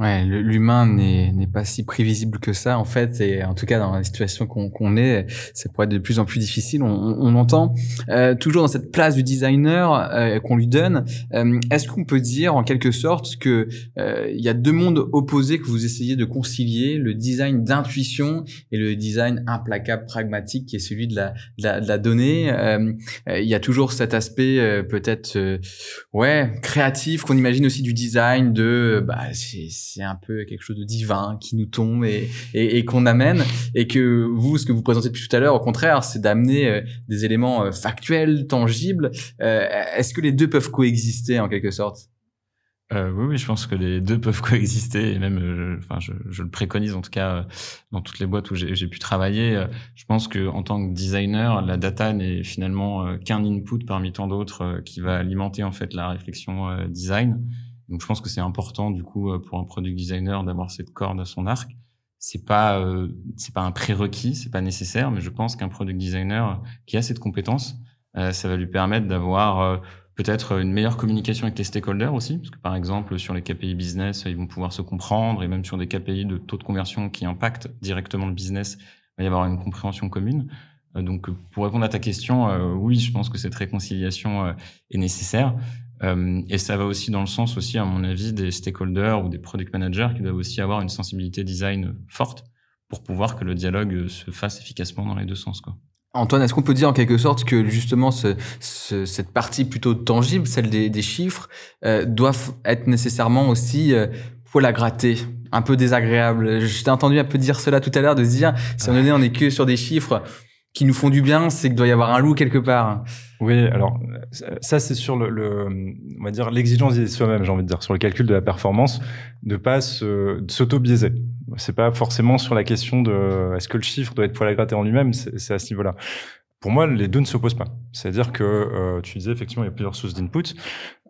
Ouais, l'humain n'est pas si prévisible que ça en fait, et en tout cas dans la situation qu'on est, ça pourrait être de plus en plus difficile. On, entend euh, toujours dans cette place du designer euh, qu'on lui donne. Euh, est-ce qu'on peut dire en quelque sorte que il y a deux mondes opposés que vous essayez de concilier, le design d'intuition et le design implacable, pragmatique, qui est celui de la, de la, de la donnée. Il y a toujours cet aspect peut-être ouais créatif qu'on imagine aussi du design de bah c'est un peu quelque chose de divin qui nous tombe et, et, qu'on amène et que vous, ce que vous présentez depuis tout à l'heure, au contraire, c'est d'amener euh, des éléments euh, factuels, tangibles. Euh, est-ce que les deux peuvent coexister en quelque sorte? Oui, oui, je pense que les deux peuvent coexister et même, je, le préconise en tout cas dans toutes les boîtes où j'ai pu travailler. Je pense que en tant que designer, la data n'est finalement qu'un input parmi tant d'autres qui va alimenter en fait la réflexion design. Donc je pense que c'est important du coup euh, pour un product designer d'avoir cette corde à son arc. C'est pas euh, c'est pas un prérequis, c'est pas nécessaire, mais je pense qu'un product designer qui a cette compétence, euh, ça va lui permettre d'avoir peut-être une meilleure communication avec les stakeholders aussi, parce que par exemple sur les KPI business, ils vont pouvoir se comprendre, et même sur des KPI de taux de conversion qui impactent directement le business, il va y avoir une compréhension commune. Donc pour répondre à ta question, oui, je pense que cette réconciliation est nécessaire. Euh, et ça va aussi dans le sens aussi, à mon avis, des stakeholders ou des product managers qui doivent aussi avoir une sensibilité design forte pour pouvoir que le dialogue se fasse efficacement dans les deux sens. Quoi. Antoine, est-ce qu'on peut dire en quelque sorte que justement ce, ce, cette partie plutôt tangible, celle des, des chiffres, euh, doivent être nécessairement aussi euh, pour la gratter un peu désagréable? Je t'ai entendu un peu dire cela tout à l'heure, de se dire, si on est, on est que sur des chiffres, qui nous font du bien, c'est qu'il doit y avoir un loup quelque part. Oui, alors ça c'est sur le, on va dire l'exigence de soi-même, j'ai envie de dire, sur le calcul de la performance, de pas s'auto-biaiser. C'est pas forcément sur la question de est-ce que le chiffre doit être poil à gratter en lui-même, c'est à ce niveau-là. Pour moi, les deux ne s'opposent pas. C'est-à-dire que euh, tu disais effectivement il y a plusieurs sources d'input.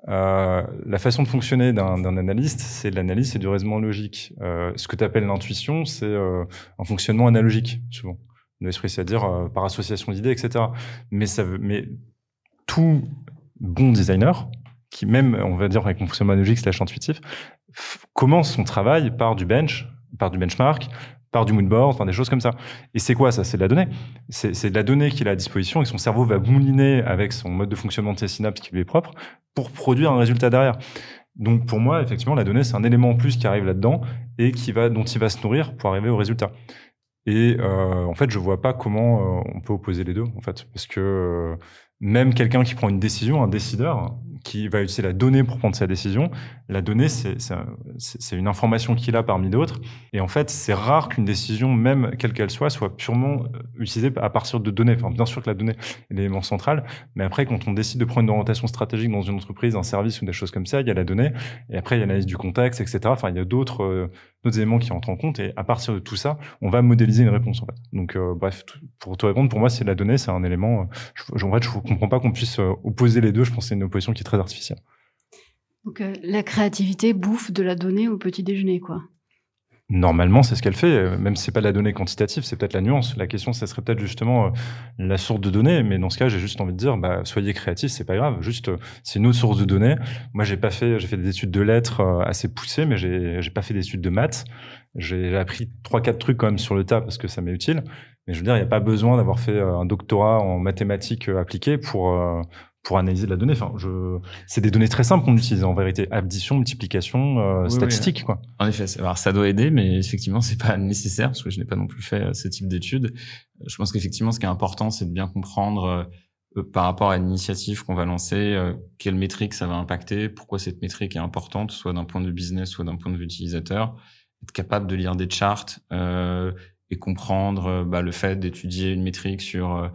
Euh, la façon de fonctionner d'un analyste, c'est de l'analyse, c'est du raisonnement logique. Euh, ce que tu appelles l'intuition, c'est un fonctionnement analogique souvent l'esprit, c'est-à-dire euh, par association d'idées, etc. Mais ça veut, mais tout bon designer, qui même, on va dire avec mon fonctionnement logique slash intuitif, commence son travail par du bench, par du benchmark, par du moodboard, enfin des choses comme ça. Et c'est quoi ça? C'est de la donnée. C'est de la donnée qu'il a à disposition et son cerveau va mouliner avec son mode de fonctionnement de ses synapses qui lui est propre pour produire un résultat derrière. Donc pour moi, effectivement, la donnée, c'est un élément en plus qui arrive là-dedans et qui va, dont il va se nourrir pour arriver au résultat. Et euh, en fait, je vois pas comment euh, on peut opposer les deux, en fait, parce que euh, même quelqu'un qui prend une décision, un décideur, qui va utiliser la donnée pour prendre sa décision. La donnée, c'est une information qu'il a parmi d'autres. Et en fait, c'est rare qu'une décision, même quelle qu'elle soit, soit purement euh, utilisée à partir de données. Bien sûr que la donnée est l'élément central, mais après, quand on décide de prendre une orientation stratégique dans une entreprise, un service ou des choses comme ça, il y a la donnée. Et après, il y a l'analyse du contexte, etc. Enfin, il y a d'autres euh, éléments qui rentrent en compte. Et à partir de tout ça, on va modéliser une réponse. Donc, euh, bref, pour te répondre, pour moi, c'est la donnée, c'est un élément. Je, en fait, je comprends pas qu'on puisse opposer les deux. Je pense que c'est une opposition qui est très artificielle. Donc euh, la créativité bouffe de la donnée au petit déjeuner, quoi. Normalement, c'est ce qu'elle fait. Euh, même si c'est pas de la donnée quantitative, c'est peut-être la nuance. La question, ça serait peut-être justement euh, la source de données. Mais dans ce cas, j'ai juste envie de dire, bah, soyez créatifs, c'est pas grave. Juste, c'est une autre source de données. Moi, j'ai pas fait, j'ai fait des études de lettres assez poussées, mais j'ai pas fait d'études de maths. J'ai appris trois, quatre trucs quand même sur le tas parce que ça m'est utile. Mais je veux dire, il n'y a pas besoin d'avoir fait un doctorat en mathématiques appliquées pour pour analyser de la donnée. Enfin, je... c'est des données très simples qu'on utilise en vérité. Addition, multiplication, euh, statistique, quoi. En effet, alors ça doit aider, mais effectivement, c'est pas nécessaire parce que je n'ai pas non plus fait euh, ce type d'études. Je pense qu'effectivement, ce qui est important, c'est de bien comprendre euh, par rapport à une initiative qu'on va lancer, quelle métrique ça va impacter, pourquoi cette métrique est importante, soit d'un point de vue business, soit d'un point de vue utilisateur. Être capable de lire des charts et comprendre bah, le fait d'étudier une métrique sur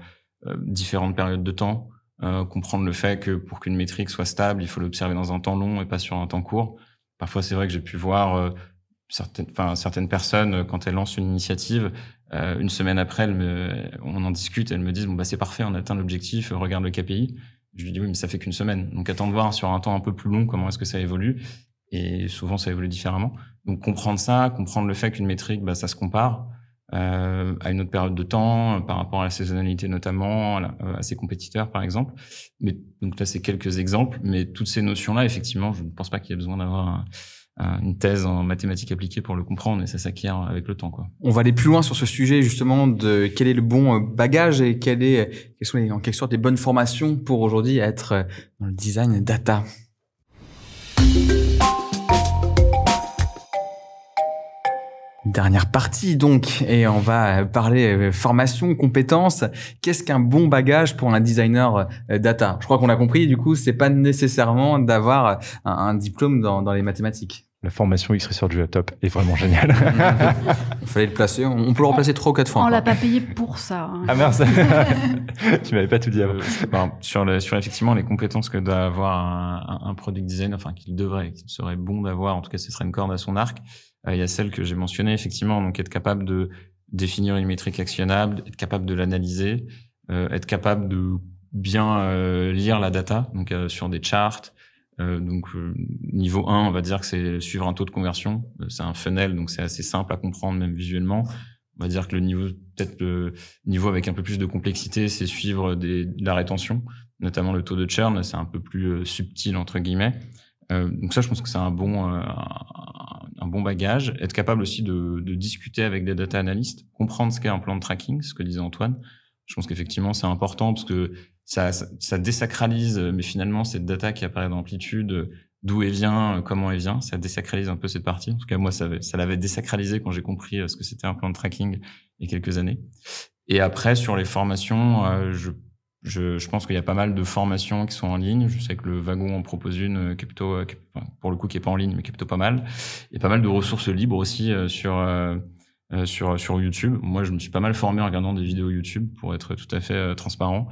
différentes périodes de temps euh, comprendre le fait que pour qu'une métrique soit stable, il faut l'observer dans un temps long et pas sur un temps court. Parfois, c'est vrai que j'ai pu voir euh, certaines, certaines personnes, euh, quand elles lancent une initiative, euh, une semaine après, elles me, on en discute, elles me disent, bon, bah, c'est parfait, on a atteint l'objectif, regarde le KPI. Je lui dis, oui, mais ça fait qu'une semaine. Donc, attends de voir sur un temps un peu plus long comment est-ce que ça évolue. Et souvent, ça évolue différemment. Donc, comprendre ça, comprendre le fait qu'une métrique, bah, ça se compare euh, à une autre période de temps, euh, par rapport à la saisonnalité notamment, à, euh, ses compétiteurs par exemple. Mais donc là, c'est quelques exemples, mais toutes ces notions-là, effectivement, je ne pense pas qu'il y ait besoin d'avoir une thèse en mathématiques appliquées pour le comprendre et ça s'acquiert avec le temps. Quoi. On va aller plus loin sur ce sujet justement de quel est le bon bagage et quel est, quelles sont en quelque sorte les bonnes formations pour aujourd'hui être dans le design data. Dernière partie donc, et on va parler euh, formation, compétences. Qu'est-ce qu'un bon bagage pour un designer euh, data? Je crois qu'on a compris. Du coup, c'est pas nécessairement d'avoir un, diplôme dans, dans, les mathématiques. La formation X Research du laptop est vraiment géniale. Il fallait le placer. On peut le remplacer trois ou quatre fois. On l'a pas payé pour ça. Hein. Ah merci. tu m'avais pas tout dit avant. Euh, sur, le, sur effectivement les compétences que doit avoir un, un, product designer, enfin qu'il devrait, qu'il serait bon d'avoir. En tout cas, ce serait une corde à son arc. Euh, il y a celle que j'ai mentionnée, effectivement, donc être capable de définir une métrique actionnable, être capable de l'analyser, euh, être capable de bien euh, lire la data, donc sur des charts. donc niveau 1, on va dire que c'est suivre un taux de conversion. c'est un funnel, donc c'est assez simple à comprendre même visuellement. On va dire que le niveau, peut-être le niveau avec un peu plus de complexité, c'est suivre des, la rétention, notamment le taux de churn. C'est un peu plus subtil entre guillemets. donc ça, je pense que c'est un bon, un bon bagage, être capable aussi de, de discuter avec des data analystes, comprendre ce qu'est un plan de tracking, ce que disait Antoine. Je pense qu'effectivement, c'est important parce que ça, ça, désacralise, mais finalement, cette data qui apparaît dans Amplitude, d'où elle vient, comment elle vient, ça désacralise un peu cette partie. En tout cas, moi, ça, ça l'avait désacralisé quand j'ai compris euh, ce que c'était un plan de tracking il y a quelques années. Et après, sur les formations, euh, je je, je, pense qu'il y a pas mal de formations qui sont en ligne. Je sais que le wagon en propose une euh, qui est plutôt, euh, pour le coup, qui est pas en ligne, mais qui est plutôt pas mal. A pas mal de ressources libres aussi euh, sur sur sur YouTube. Moi, je me suis pas mal formé en regardant des vidéos YouTube pour être tout à fait transparent.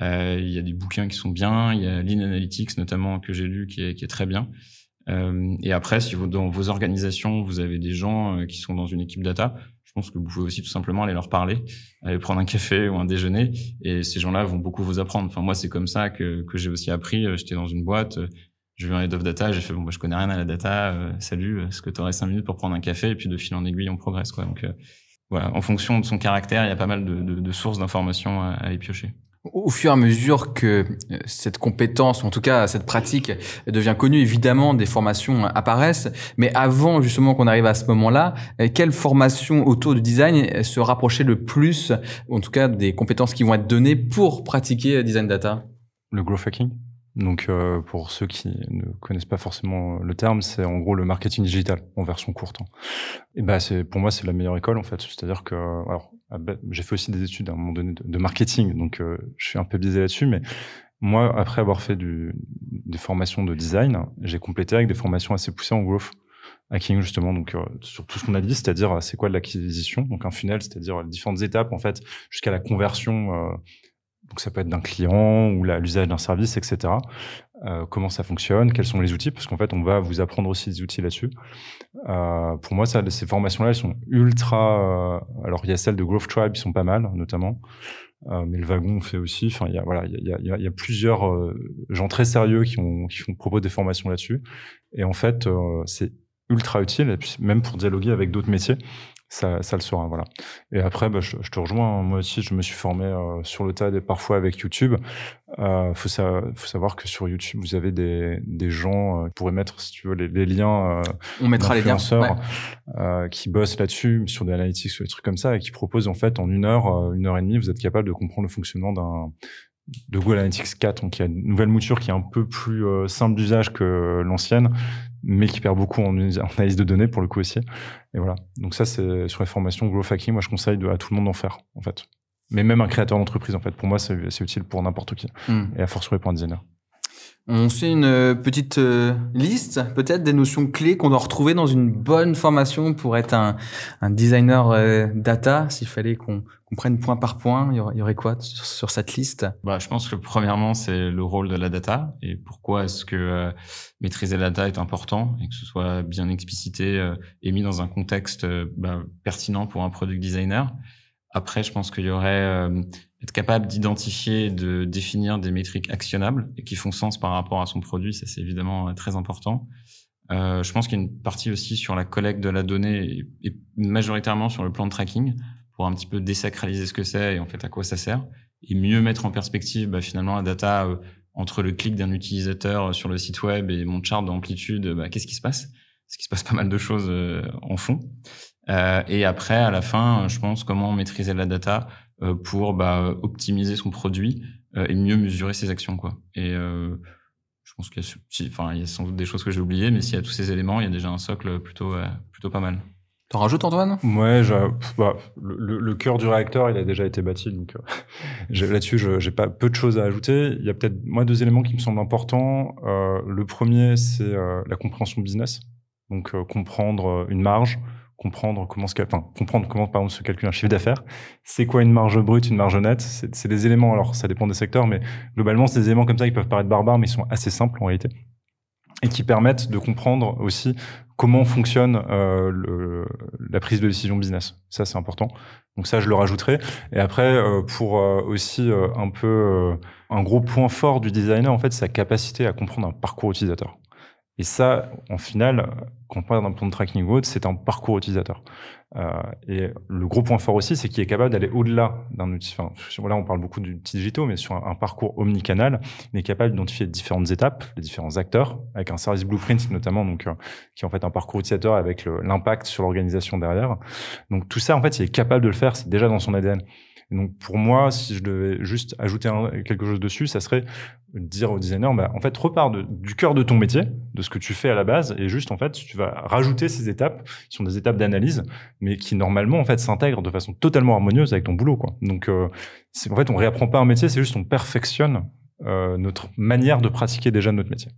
il y a des bouquins qui sont bien. Il y a Lean Analytics notamment que j'ai lu qui est qui est très bien. et après, si vous dans vos organisations vous avez des gens qui sont dans une équipe data, pense que vous pouvez aussi tout simplement aller leur parler, aller prendre un café ou un déjeuner, et ces gens-là vont beaucoup vous apprendre. Enfin, moi, c'est comme ça que, que j'ai aussi appris. Euh, j'étais dans une boîte, euh, je viens of data, j'ai fait bon, bah, je connais rien à la data. Euh, salut, est-ce que tu aurais cinq minutes pour prendre un café? Et puis de fil en aiguille, on progresse, quoi. Donc voilà, en fonction de son caractère, il y a pas mal de, sources d'informations à, à piocher au fur et à mesure que euh, cette compétence, en tout cas cette pratique devient connue, évidemment, des formations apparaissent. Mais avant justement qu'on arrive à ce moment-là, euh, quelle formation autour du design se rapprochait le plus, en tout cas des compétences qui vont être données pour pratiquer design data? Le growth hacking donc, euh, pour ceux qui ne connaissent pas forcément le terme, c'est en gros le marketing digital en version courte. Et bah, c'est pour moi c'est la meilleure école en fait. C'est-à-dire que, alors, j'ai fait aussi des études à un moment donné de, marketing, donc euh, je suis un peu biaisé là-dessus, mais moi, après avoir fait des formations de design, j'ai complété avec des formations assez poussées en growth hacking justement donc euh, sur tout ce qu'on a dit c'est-à-dire c'est quoi de l'acquisition? Donc un funnel c'est-à-dire les différentes étapes en fait jusqu'à la conversion donc ça peut être d'un client ou l'usage d'un service, etc. Euh, comment ça fonctionne, quels sont les outils, parce qu'en fait on va vous apprendre aussi des outils là-dessus. Euh, pour moi, ça, ces formations-là, elles sont ultra. Euh, alors il y a celles de Growth Tribe, qui sont pas mal, notamment. Euh, mais le wagon fait aussi. Enfin, il y a voilà, il y a, y, a, y a, plusieurs euh, gens très sérieux qui ont qui font propos des formations là-dessus. Et en fait, c'est ultra utile, même pour dialoguer avec d'autres métiers ça, ça le sera. Voilà. Et après, bah, je, je, te rejoins. Hein. Moi aussi, je me suis formé euh, sur le tas et parfois avec YouTube. Euh, faut, savoir que sur YouTube, vous avez des, des gens euh, qui pourraient mettre, si tu veux, les, les liens. Euh, On mettra les liens. Euh, qui bossent là-dessus, sur des analytics ou des trucs comme ça, et qui proposent en fait en une heure, une heure et demie, vous êtes capable de comprendre le fonctionnement d'un de Google Analytics 4, donc il y a une nouvelle mouture qui est un peu plus simple d'usage que l'ancienne, mais qui perd beaucoup en, analyse de données pour le coup aussi. Et voilà. Donc ça, c'est sur les formations growth hacking. Moi, je conseille à tout le monde d'en faire, en fait. Mais même un créateur d'entreprise, en fait. Pour moi, c'est utile pour n'importe qui. Hmm. Et à force, pour un designer. On fait une euh, petite euh, liste, peut-être des notions clés qu'on doit retrouver dans une bonne formation pour être un, un designer euh, data. S'il fallait qu'on prenne point par point, il y aurait, y aurait quoi sur, cette liste? Bah, Je pense que premièrement, c'est le rôle de la data et pourquoi est-ce que maîtriser la data est important et que ce soit bien explicité et mis dans un contexte bah, pertinent pour un product designer. Après, je pense qu'il y aurait être capable d'identifier, de définir des métriques actionnables et qui font sens par rapport à son produit, ça c'est évidemment euh, très important. Euh, je pense qu'il y a une partie aussi sur la collecte de la donnée et, majoritairement sur le plan de tracking pour un petit peu désacraliser ce que c'est et en fait à quoi ça sert et mieux mettre en perspective bah, finalement la data euh, entre le clic d'un utilisateur sur le site web et mon chart d'amplitude, bah, qu'est-ce qui se passe? Parce qu'il se passe pas mal de choses en fond. Et après, à la fin, je pense comment maîtriser la data pour bah, optimiser son produit et mieux mesurer ses actions, quoi. Et je pense qu'il y a, enfin, il y a sans doute des choses que j'ai oubliées, mais s'il y a tous ces éléments, il y a déjà un socle plutôt, plutôt pas mal. T'en rajoutes, Antoine? Ouais, bah, le, le, cœur du réacteur, il a déjà été bâti, donc euh, là-dessus, j'ai pas peu de choses à ajouter. Il y a peut-être moi deux éléments qui me semblent importants. Euh, le premier, c'est euh, la compréhension business, donc euh, comprendre une marge, comprendre comment, enfin, comprendre comment par exemple se calcule un chiffre d'affaires. C'est quoi une marge brute, une marge nette? C'est des éléments. Alors, ça dépend des secteurs, mais globalement, c'est des éléments comme ça qui peuvent paraître barbares, mais ils sont assez simples en réalité et qui permettent de comprendre aussi comment fonctionne euh, le, la prise de décision business. Ça, c'est important. Donc ça, je le rajouterai. Et après, euh, pour euh, aussi euh, un peu euh, un gros point fort du designer, en fait, sa capacité à comprendre un parcours utilisateur. Et ça, en final, quand on parle d'un plan de tracking ou c'est un parcours utilisateur. Euh, et le gros point fort aussi, c'est qu'il est capable d'aller au-delà d'un outil. Enfin, là, on parle beaucoup d'outils digitaux, mais sur un, parcours omnicanal, il est capable d'identifier différentes étapes, les différents acteurs, avec un service blueprint notamment, donc euh, qui est en fait un parcours utilisateur avec l'impact sur l'organisation derrière. Donc tout ça, en fait, il est capable de le faire. C'est déjà dans son ADN. Donc pour moi, si je devais juste ajouter quelque chose dessus, ça serait dire au designer, bah, en fait, repars du cœur de ton métier, de ce que tu fais à la base, et juste, en fait, tu vas rajouter ces étapes, qui sont des étapes d'analyse, mais qui, normalement, en fait, s'intègrent de façon totalement harmonieuse avec ton boulot, quoi. Donc, euh, en fait, on réapprend pas un métier, c'est juste on perfectionne euh, notre manière de pratiquer déjà notre métier.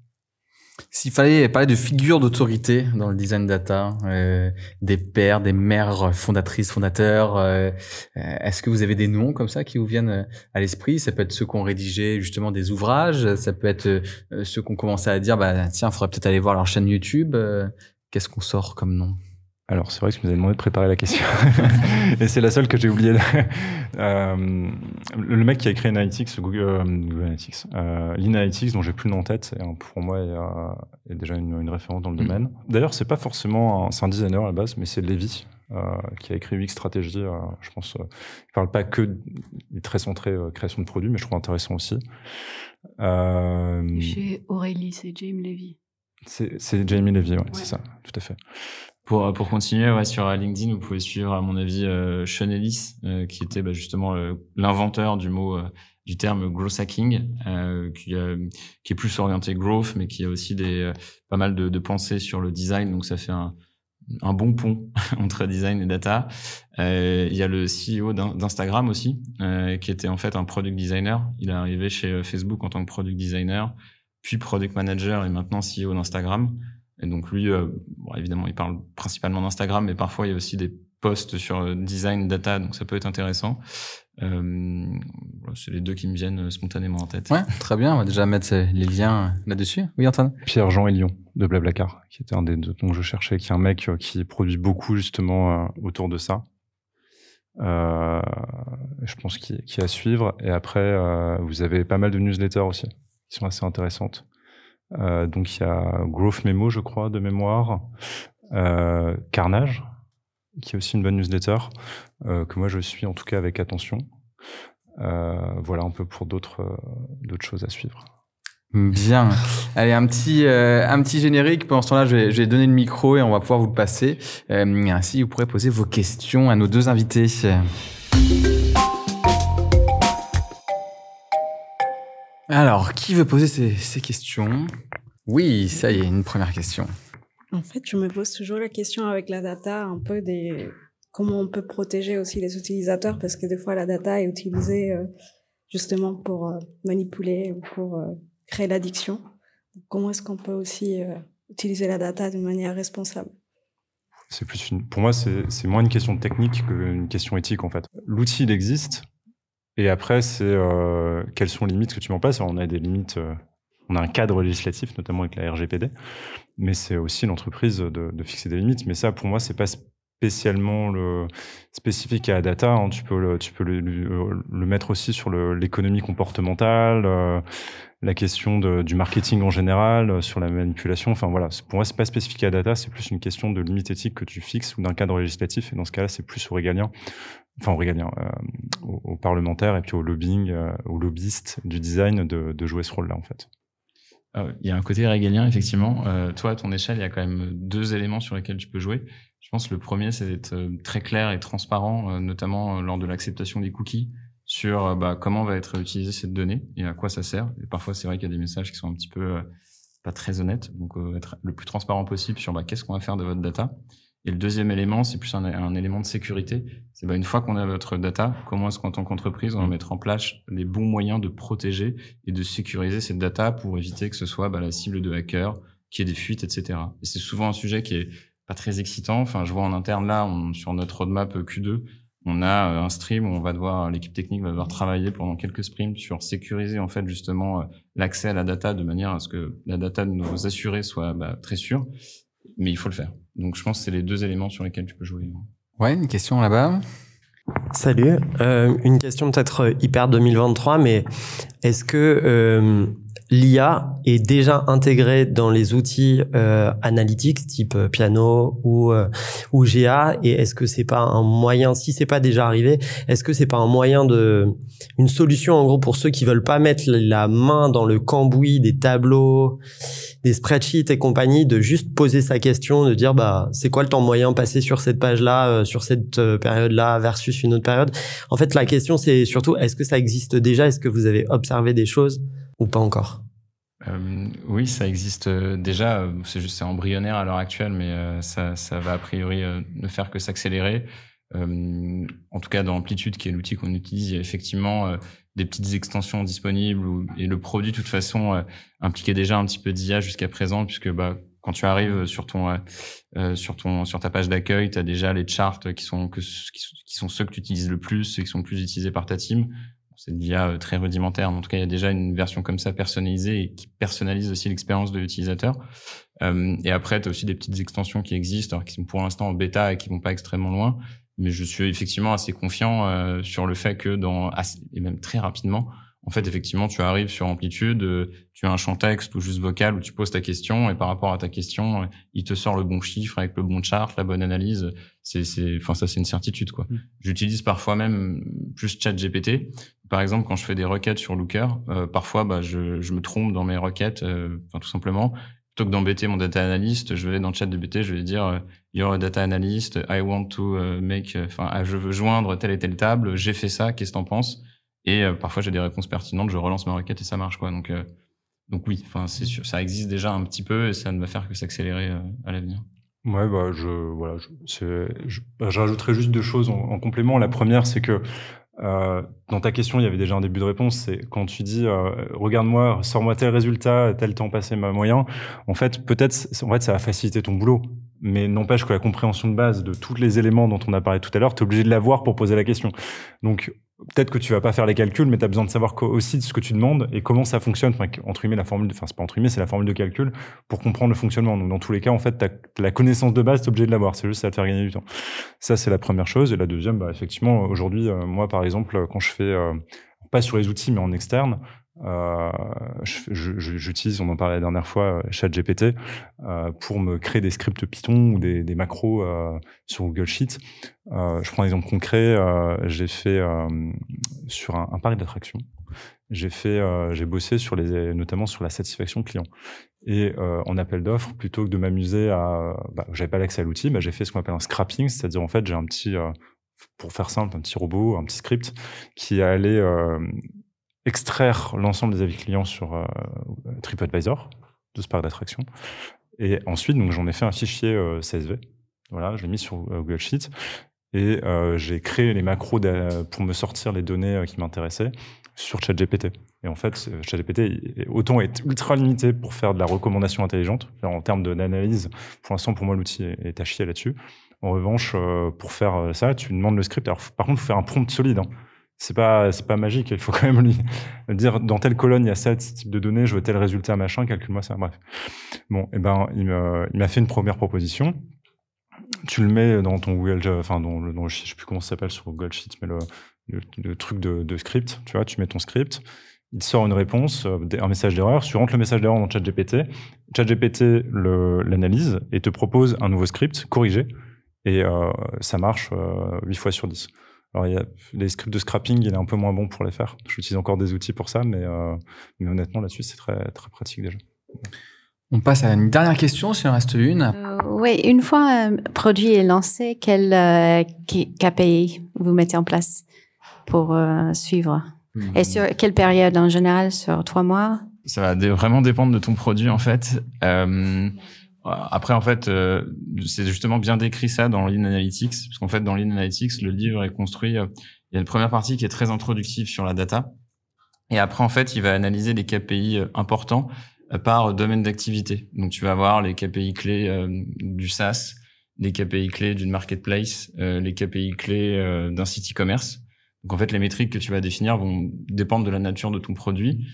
S'il fallait parler de figures d'autorité dans le design data, euh, des pères, des mères fondatrices, fondateurs, euh, euh, est-ce que vous avez des noms comme ça qui vous viennent euh, à l'esprit? Ça peut être ceux qui ont rédigé justement des ouvrages, ça peut être ceux qui ont commencé à dire, bah tiens, il faudrait peut-être aller voir leur chaîne YouTube. Qu'est-ce qu'on sort comme nom? Alors, c'est vrai que je vous avez demandé de préparer la question. et c'est la seule que j'ai oubliée. euh, le mec qui a créé Analytics, Google, euh, Google Analytics, euh, l'Inalytics, dont j'ai plus le nom en tête, et, pour moi, il y a, déjà une, une, référence dans le mm. domaine. D'ailleurs, c'est pas forcément un, c'est un designer à la base, mais c'est Levy, euh, qui a écrit UX Stratégie. Euh, je pense, euh, il parle pas que, il est très centré euh, création de produits, mais je trouve intéressant aussi. Chez Aurélie, c'est Jamie Levy. C'est Jamie Levy, ouais, ouais. c'est ça, tout à fait. Pour, pour continuer, ouais, sur LinkedIn, vous pouvez suivre, à mon avis, euh, Sean Ellis, euh, qui était bah, justement euh, l'inventeur du mot, euh, du terme growth hacking, euh, qui, qui, est plus orienté growth, mais qui a aussi des pas mal de, de pensées sur le design. Donc ça fait un, un bon pont entre design et data. il y a le CEO d'Instagram aussi, qui était en fait un product designer. Il est arrivé chez Facebook en tant que product designer, puis product manager et maintenant CEO d'Instagram. Et donc lui, euh, bon, évidemment, il parle principalement d'Instagram, mais parfois il y a aussi des posts sur euh, design, data, donc ça peut être intéressant. Euh, c'est les deux qui me viennent euh, spontanément en tête. Ouais, très bien. On va déjà mettre les liens là-dessus. Oui, Antoine. Pierre-Jean Elion de Blablacar, qui était un des deux dont je cherchais, qui est un mec qui produit beaucoup justement autour de ça. Euh, je pense qu'il y a à suivre. Et après, euh, vous avez pas mal de newsletters aussi, qui sont assez intéressantes. Euh, donc il y a Growth Memo, je crois, de mémoire. Euh, Carnage, qui est aussi une bonne newsletter, euh, que moi je suis en tout cas avec attention. Voilà un peu pour d'autres choses à suivre. Bien. Allez, un petit, un petit générique. Pendant ce temps-là, je vais donner le micro et on va pouvoir vous le passer. ainsi, vous pourrez poser vos questions à nos deux invités. Alors, qui veut poser ces, ces questions? Oui, ça y est, une première question. En fait, je me pose toujours la question avec la data, un peu des comment on peut protéger aussi les utilisateurs, parce que des fois la data est utilisée euh, justement pour euh, manipuler ou pour euh, créer l'addiction. Comment est-ce qu'on peut aussi utiliser la data d'une manière responsable? C'est plus une, pour moi, c'est moins une question technique qu'une question éthique en fait. L'outil il existe, et après, c'est euh, quelles sont les limites que tu mets en place? Alors, on a des limites, euh, on a un cadre législatif, notamment avec la RGPD, mais c'est aussi l'entreprise de, fixer des limites. Mais ça, pour moi, c'est pas spécialement le spécifique à la data. Hein. Tu peux le, tu peux le, mettre aussi sur l'économie comportementale, euh, la question du marketing en général, sur la manipulation. Enfin voilà, pour moi, c'est pas spécifique à la data, c'est plus une question de limite éthique que tu fixes ou d'un cadre législatif. Et dans ce cas-là, c'est plus au régalien enfin au régalien, euh, aux, parlementaires et puis au lobbying, euh, aux lobbyistes du design de, jouer ce rôle-là en fait. il y a un côté régalien, effectivement. toi, à ton échelle, il y a quand même deux éléments sur lesquels tu peux jouer. Je pense que le premier, c'est d'être très clair et transparent, notamment lors de l'acceptation des cookies, sur bah, comment va être utilisée cette donnée et à quoi ça sert. Et parfois, c'est vrai qu'il y a des messages qui sont un petit peu pas très honnêtes. Donc, être le plus transparent possible sur bah, qu'est-ce qu'on va faire de votre data. Et le deuxième élément, c'est plus un, élément de sécurité. C'est bah, une fois qu'on a votre data, comment est-ce qu'en tant qu'entreprise, on va mettre en place les bons moyens de protéger et de sécuriser cette data pour éviter que ce soit bah, la cible de hackers, qu'il y ait des fuites, etc. Et c'est souvent un sujet qui est pas très excitant. Enfin, je vois en interne là, on, sur notre roadmap Q2, on a euh, un stream où on va devoir, l'équipe technique va devoir travailler pendant quelques sprints sur sécuriser en fait justement euh, l'accès à la data de manière à ce que la data de nos assurés soit bah, très sûre. Mais il faut le faire. Donc je pense que c'est les deux éléments sur lesquels tu peux jouer. Ouais, une question là-bas. Salut. Euh, une question peut-être hyper 2023, mais est-ce que euh, l'IA est déjà intégrée dans les outils euh, analytiques type euh, Piano ou euh, ou GA et est-ce que c'est pas un moyen si c'est pas déjà arrivé est-ce que c'est pas un moyen de une solution en gros pour ceux qui veulent pas mettre la main dans le cambouis des tableaux des spreadsheets et compagnie de juste poser sa question de dire bah c'est quoi le temps moyen passé sur cette page là sur cette période là versus une autre période? En fait la question c'est surtout est-ce que ça existe déjà? Est-ce que vous avez observé des choses ou pas encore? Euh, oui, ça existe euh, déjà. Euh, c'est juste embryonnaire à l'heure actuelle, mais ça, ça, va a priori ne faire que s'accélérer. en tout cas, dans Amplitude, qui est l'outil qu'on utilise, il y a effectivement des petites extensions disponibles et le produit, de toute façon, impliquait déjà un petit peu d'IA jusqu'à présent, puisque bah, quand tu arrives sur ton sur ton sur ta page d'accueil, tu as déjà les charts qui sont que qui sont ceux que tu utilises le plus, ceux qui sont le plus utilisés par ta team c'est de l'IA euh, très rudimentaire. En tout cas, il y a déjà une version comme ça personnalisée et qui personnalise aussi l'expérience de l'utilisateur. Euh, et après, tu as aussi des petites extensions qui existent, alors qui sont pour l'instant en bêta et qui vont pas extrêmement loin. Mais je suis effectivement assez confiant euh, sur le fait que dans et même très rapidement, en fait, effectivement, tu arrives sur Amplitude, euh, tu as un champ texte ou juste vocal où tu poses ta question et par rapport à ta question, euh, il te sort le bon chiffre avec le bon chart, la bonne analyse. C'est, c'est, enfin, ça, c'est une certitude, quoi. Mm. J'utilise parfois même plus ChatGPT. Par exemple, quand je fais des requêtes sur Looker, euh, parfois, bah, je, je me trompe dans mes requêtes, enfin, tout simplement. Plutôt que d'embêter mon data analyst, je vais dans ChatGPT, je vais dire, you're a data analyst, I want to make, enfin, je veux joindre telle et telle table, j'ai fait ça, qu'est-ce que t'en penses? Et euh, parfois, j'ai des réponses pertinentes, je relance ma requête et ça marche, quoi. Donc, euh, donc oui, enfin, c'est sûr, ça existe déjà un petit peu et ça ne va faire que s'accélérer euh, à l'avenir. Ouais, bah, je, voilà, je, bah, rajouterai juste deux choses en, complément. La première, c'est que euh, dans ta question, il y avait déjà un début de réponse. C'est quand tu dis regarde-moi, sors-moi tel résultat, tel temps passé ma moyen. En fait, peut-être, en fait, ça va faciliter ton boulot. Mais n'empêche que la compréhension de base de tous les éléments dont on a parlé tout à l'heure, tu es obligé de l'avoir pour poser la question. Donc, peut-être que tu vas pas faire les calculs, mais tu as besoin de savoir aussi ce que tu demandes et comment ça fonctionne. Enfin, entre guillemets, la formule, enfin, c'est pas entre guillemets, c'est la formule de calcul pour comprendre le fonctionnement. Donc, dans tous les cas, en fait, la connaissance de base, es obligé de l'avoir. C'est juste ça va te faire gagner du temps. Ça, c'est la première chose. Et la deuxième, bah, effectivement, aujourd'hui, euh, moi, par exemple, quand je fais, euh, pas sur les outils, mais en externe, euh, j'utilise, on en parlait la dernière fois, ChatGPT euh, pour me créer des scripts Python ou des, des macros euh, sur Google Sheets. Euh, je prends un exemple concret. Euh, j'ai fait sur un, un parc d'attractions. J'ai fait, j'ai bossé sur les, notamment sur la satisfaction client. Et en appel d'offres, plutôt que de m'amuser à, bah, j'avais pas l'accès à l'outil, bah, j'ai fait ce qu'on appelle un scrapping, c'est-à-dire en fait j'ai un petit pour faire simple, un petit robot, un petit script qui allait euh, extraire l'ensemble des avis clients sur euh, TripAdvisor de ce parc d'attractions. Et ensuite, j'en ai fait un fichier euh, CSV. Voilà, je l'ai mis sur euh, Google Sheets et j'ai créé les macros pour me sortir les données qui m'intéressaient sur ChatGPT. Et en fait, ChatGPT, autant est ultra limité pour faire de la recommandation intelligente. En termes d'analyse, pour l'instant, pour moi, l'outil est à chier là-dessus. En revanche, pour faire ça, tu demandes le script. Alors, par contre, il faut faire un prompt solide. Hein c'est pas c'est pas magique. Il faut quand même lui dire dans telle colonne il y a ça, ce type de données, je veux tel résultat machin, calcule-moi ça. Bref. Bon, et eh ben il m'a fait une première proposition. Tu le mets dans ton Google, enfin dans le, dans je sais plus comment ça s'appelle sur Google Sheet, mais le, le, truc de, script. Tu vois, tu mets ton script. Il sort une réponse, euh, un message d'erreur. Tu rentres le message d'erreur dans ChatGPT. ChatGPT l'analyse et te propose un nouveau script corrigé. Et euh, ça marche euh, 8 fois sur 10. Alors, il y a les scripts de scrapping, il est un peu moins bon pour les faire. J'utilise encore des outils pour ça, mais, euh, mais honnêtement, là-dessus, c'est très, très pratique déjà. On passe à une dernière question, s'il en reste une. Euh, oui, une fois un produit est lancé, quel euh, KPI vous mettez en place pour euh, suivre? Et sur quelle période en général Sur trois mois? Ça va vraiment dépendre de ton produit en fait. Euh, après, en fait, euh, c'est justement bien décrit ça dans Lean Analytics, parce qu'en fait, dans Lean Analytics, le livre est construit. Euh, il y a une première partie qui est très introductive sur la data, et après, en fait, il va analyser les KPI importants par domaine d'activité. Donc, tu vas avoir les KPI clés euh, du SaaS, les KPI clés d'une marketplace, euh, les KPI clés euh, d'un site e-commerce. Donc, en fait, les métriques que tu vas définir vont dépendre de la nature de ton produit.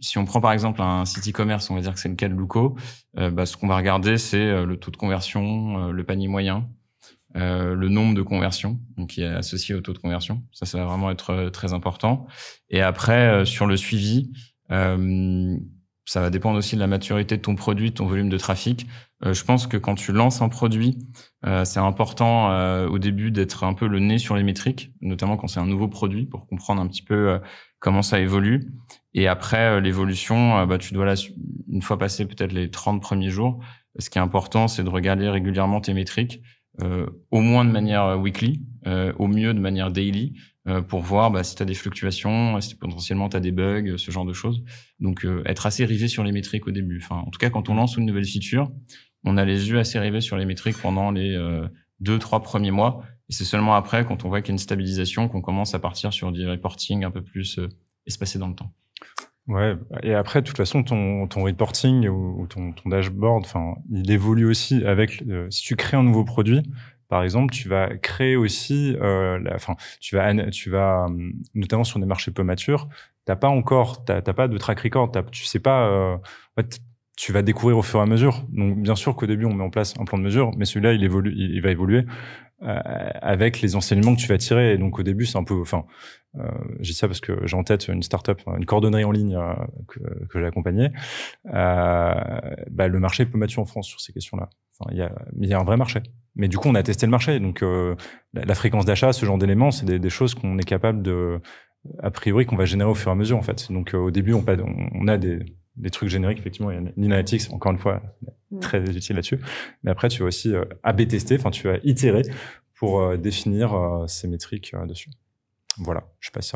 Si, on prend par exemple un site e-commerce, on va dire que c'est le cas de Luco, bah, ce qu'on va regarder, c'est le taux de conversion, le panier moyen, le nombre de conversions, donc qui est associé au taux de conversion. Ça, ça va vraiment être très important. Et après, sur le suivi, euh, ça va dépendre aussi de la maturité de ton produit, de ton volume de trafic. Euh, je pense que quand tu lances un produit, euh, c'est important euh, au début d'être un peu le nez sur les métriques, notamment quand c'est un nouveau produit, pour comprendre un petit peu euh, comment ça évolue. Et après l'évolution, bah, tu dois là, une fois passé peut-être les 30 premiers jours, ce qui est important, c'est de regarder régulièrement tes métriques, au moins de manière weekly, au mieux de manière daily, euh, pour voir bah, si tu as des fluctuations, si potentiellement tu as des bugs, ce genre de choses. Donc euh, être assez rivé sur les métriques au début. Enfin, en tout cas, quand on lance une nouvelle feature, on a les yeux assez rivés sur les métriques pendant les euh, deux, trois premiers mois. Et c'est seulement après, quand on voit qu'il y a une stabilisation, qu'on commence à partir sur du reporting un peu plus espacé dans le temps. Ouais, et après, de toute façon, ton, ton reporting ou, ton, ton dashboard, enfin, il évolue aussi avec. si tu crées un nouveau produit, par exemple, tu vas créer aussi, euh, tu vas, tu vas, hum, notamment sur des marchés peu matures, t'as pas encore, t'as pas de track record, tu sais pas, euh, tu vas découvrir au fur et à mesure. Donc, bien sûr qu'au début, on met en place un plan de mesure, mais celui-là, il évolue, il, va évoluer euh, avec les enseignements que tu vas tirer. Et donc, au début, c'est un peu, enfin, euh, j'ai ça parce que j'ai en tête une startup, une coordonnerie en ligne euh, que, que j'ai accompagnée. Euh, bah, le marché est peu mature en France sur ces questions-là. Il y a, il y a un vrai marché. Mais du coup, on a testé le marché. Donc, euh, la, la, fréquence d'achat, ce genre d'éléments, c'est des, des, choses qu'on est capable de, a priori, qu'on va générer au fur et à mesure, en fait. Donc, au début, on, on a des, des trucs génériques, effectivement, il y a l'analytics, encore une fois, très utile là-dessus. Mais après, tu vas aussi euh, AB tester, enfin, tu vas itérer pour euh, définir euh, ces métriques dessus. Voilà, je sais pas si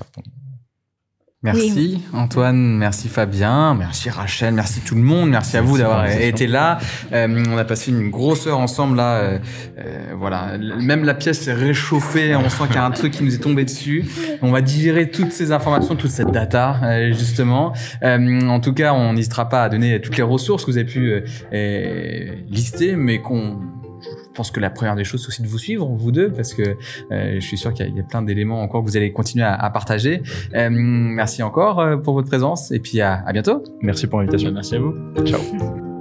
Merci Antoine, merci Fabien, merci Rachel, merci tout le monde, merci, à vous d'avoir été là. Euh, on a passé une grosse heure ensemble là. Euh, euh, voilà, même la pièce s'est réchauffée, on sent qu'il y a un truc qui nous est tombé dessus. On va digérer toutes ces informations, toute cette data euh, justement. Euh, en tout cas, on n'hésitera pas à donner toutes les ressources que vous avez pu lister, mais qu'on je pense que la première des choses, c'est aussi de vous suivre, vous deux, parce que euh, je suis sûr qu'il y, y, a plein d'éléments encore que vous allez continuer à, à partager. Euh, merci encore euh, pour votre présence et puis à, à bientôt. Merci pour l'invitation. Merci à vous. Ciao.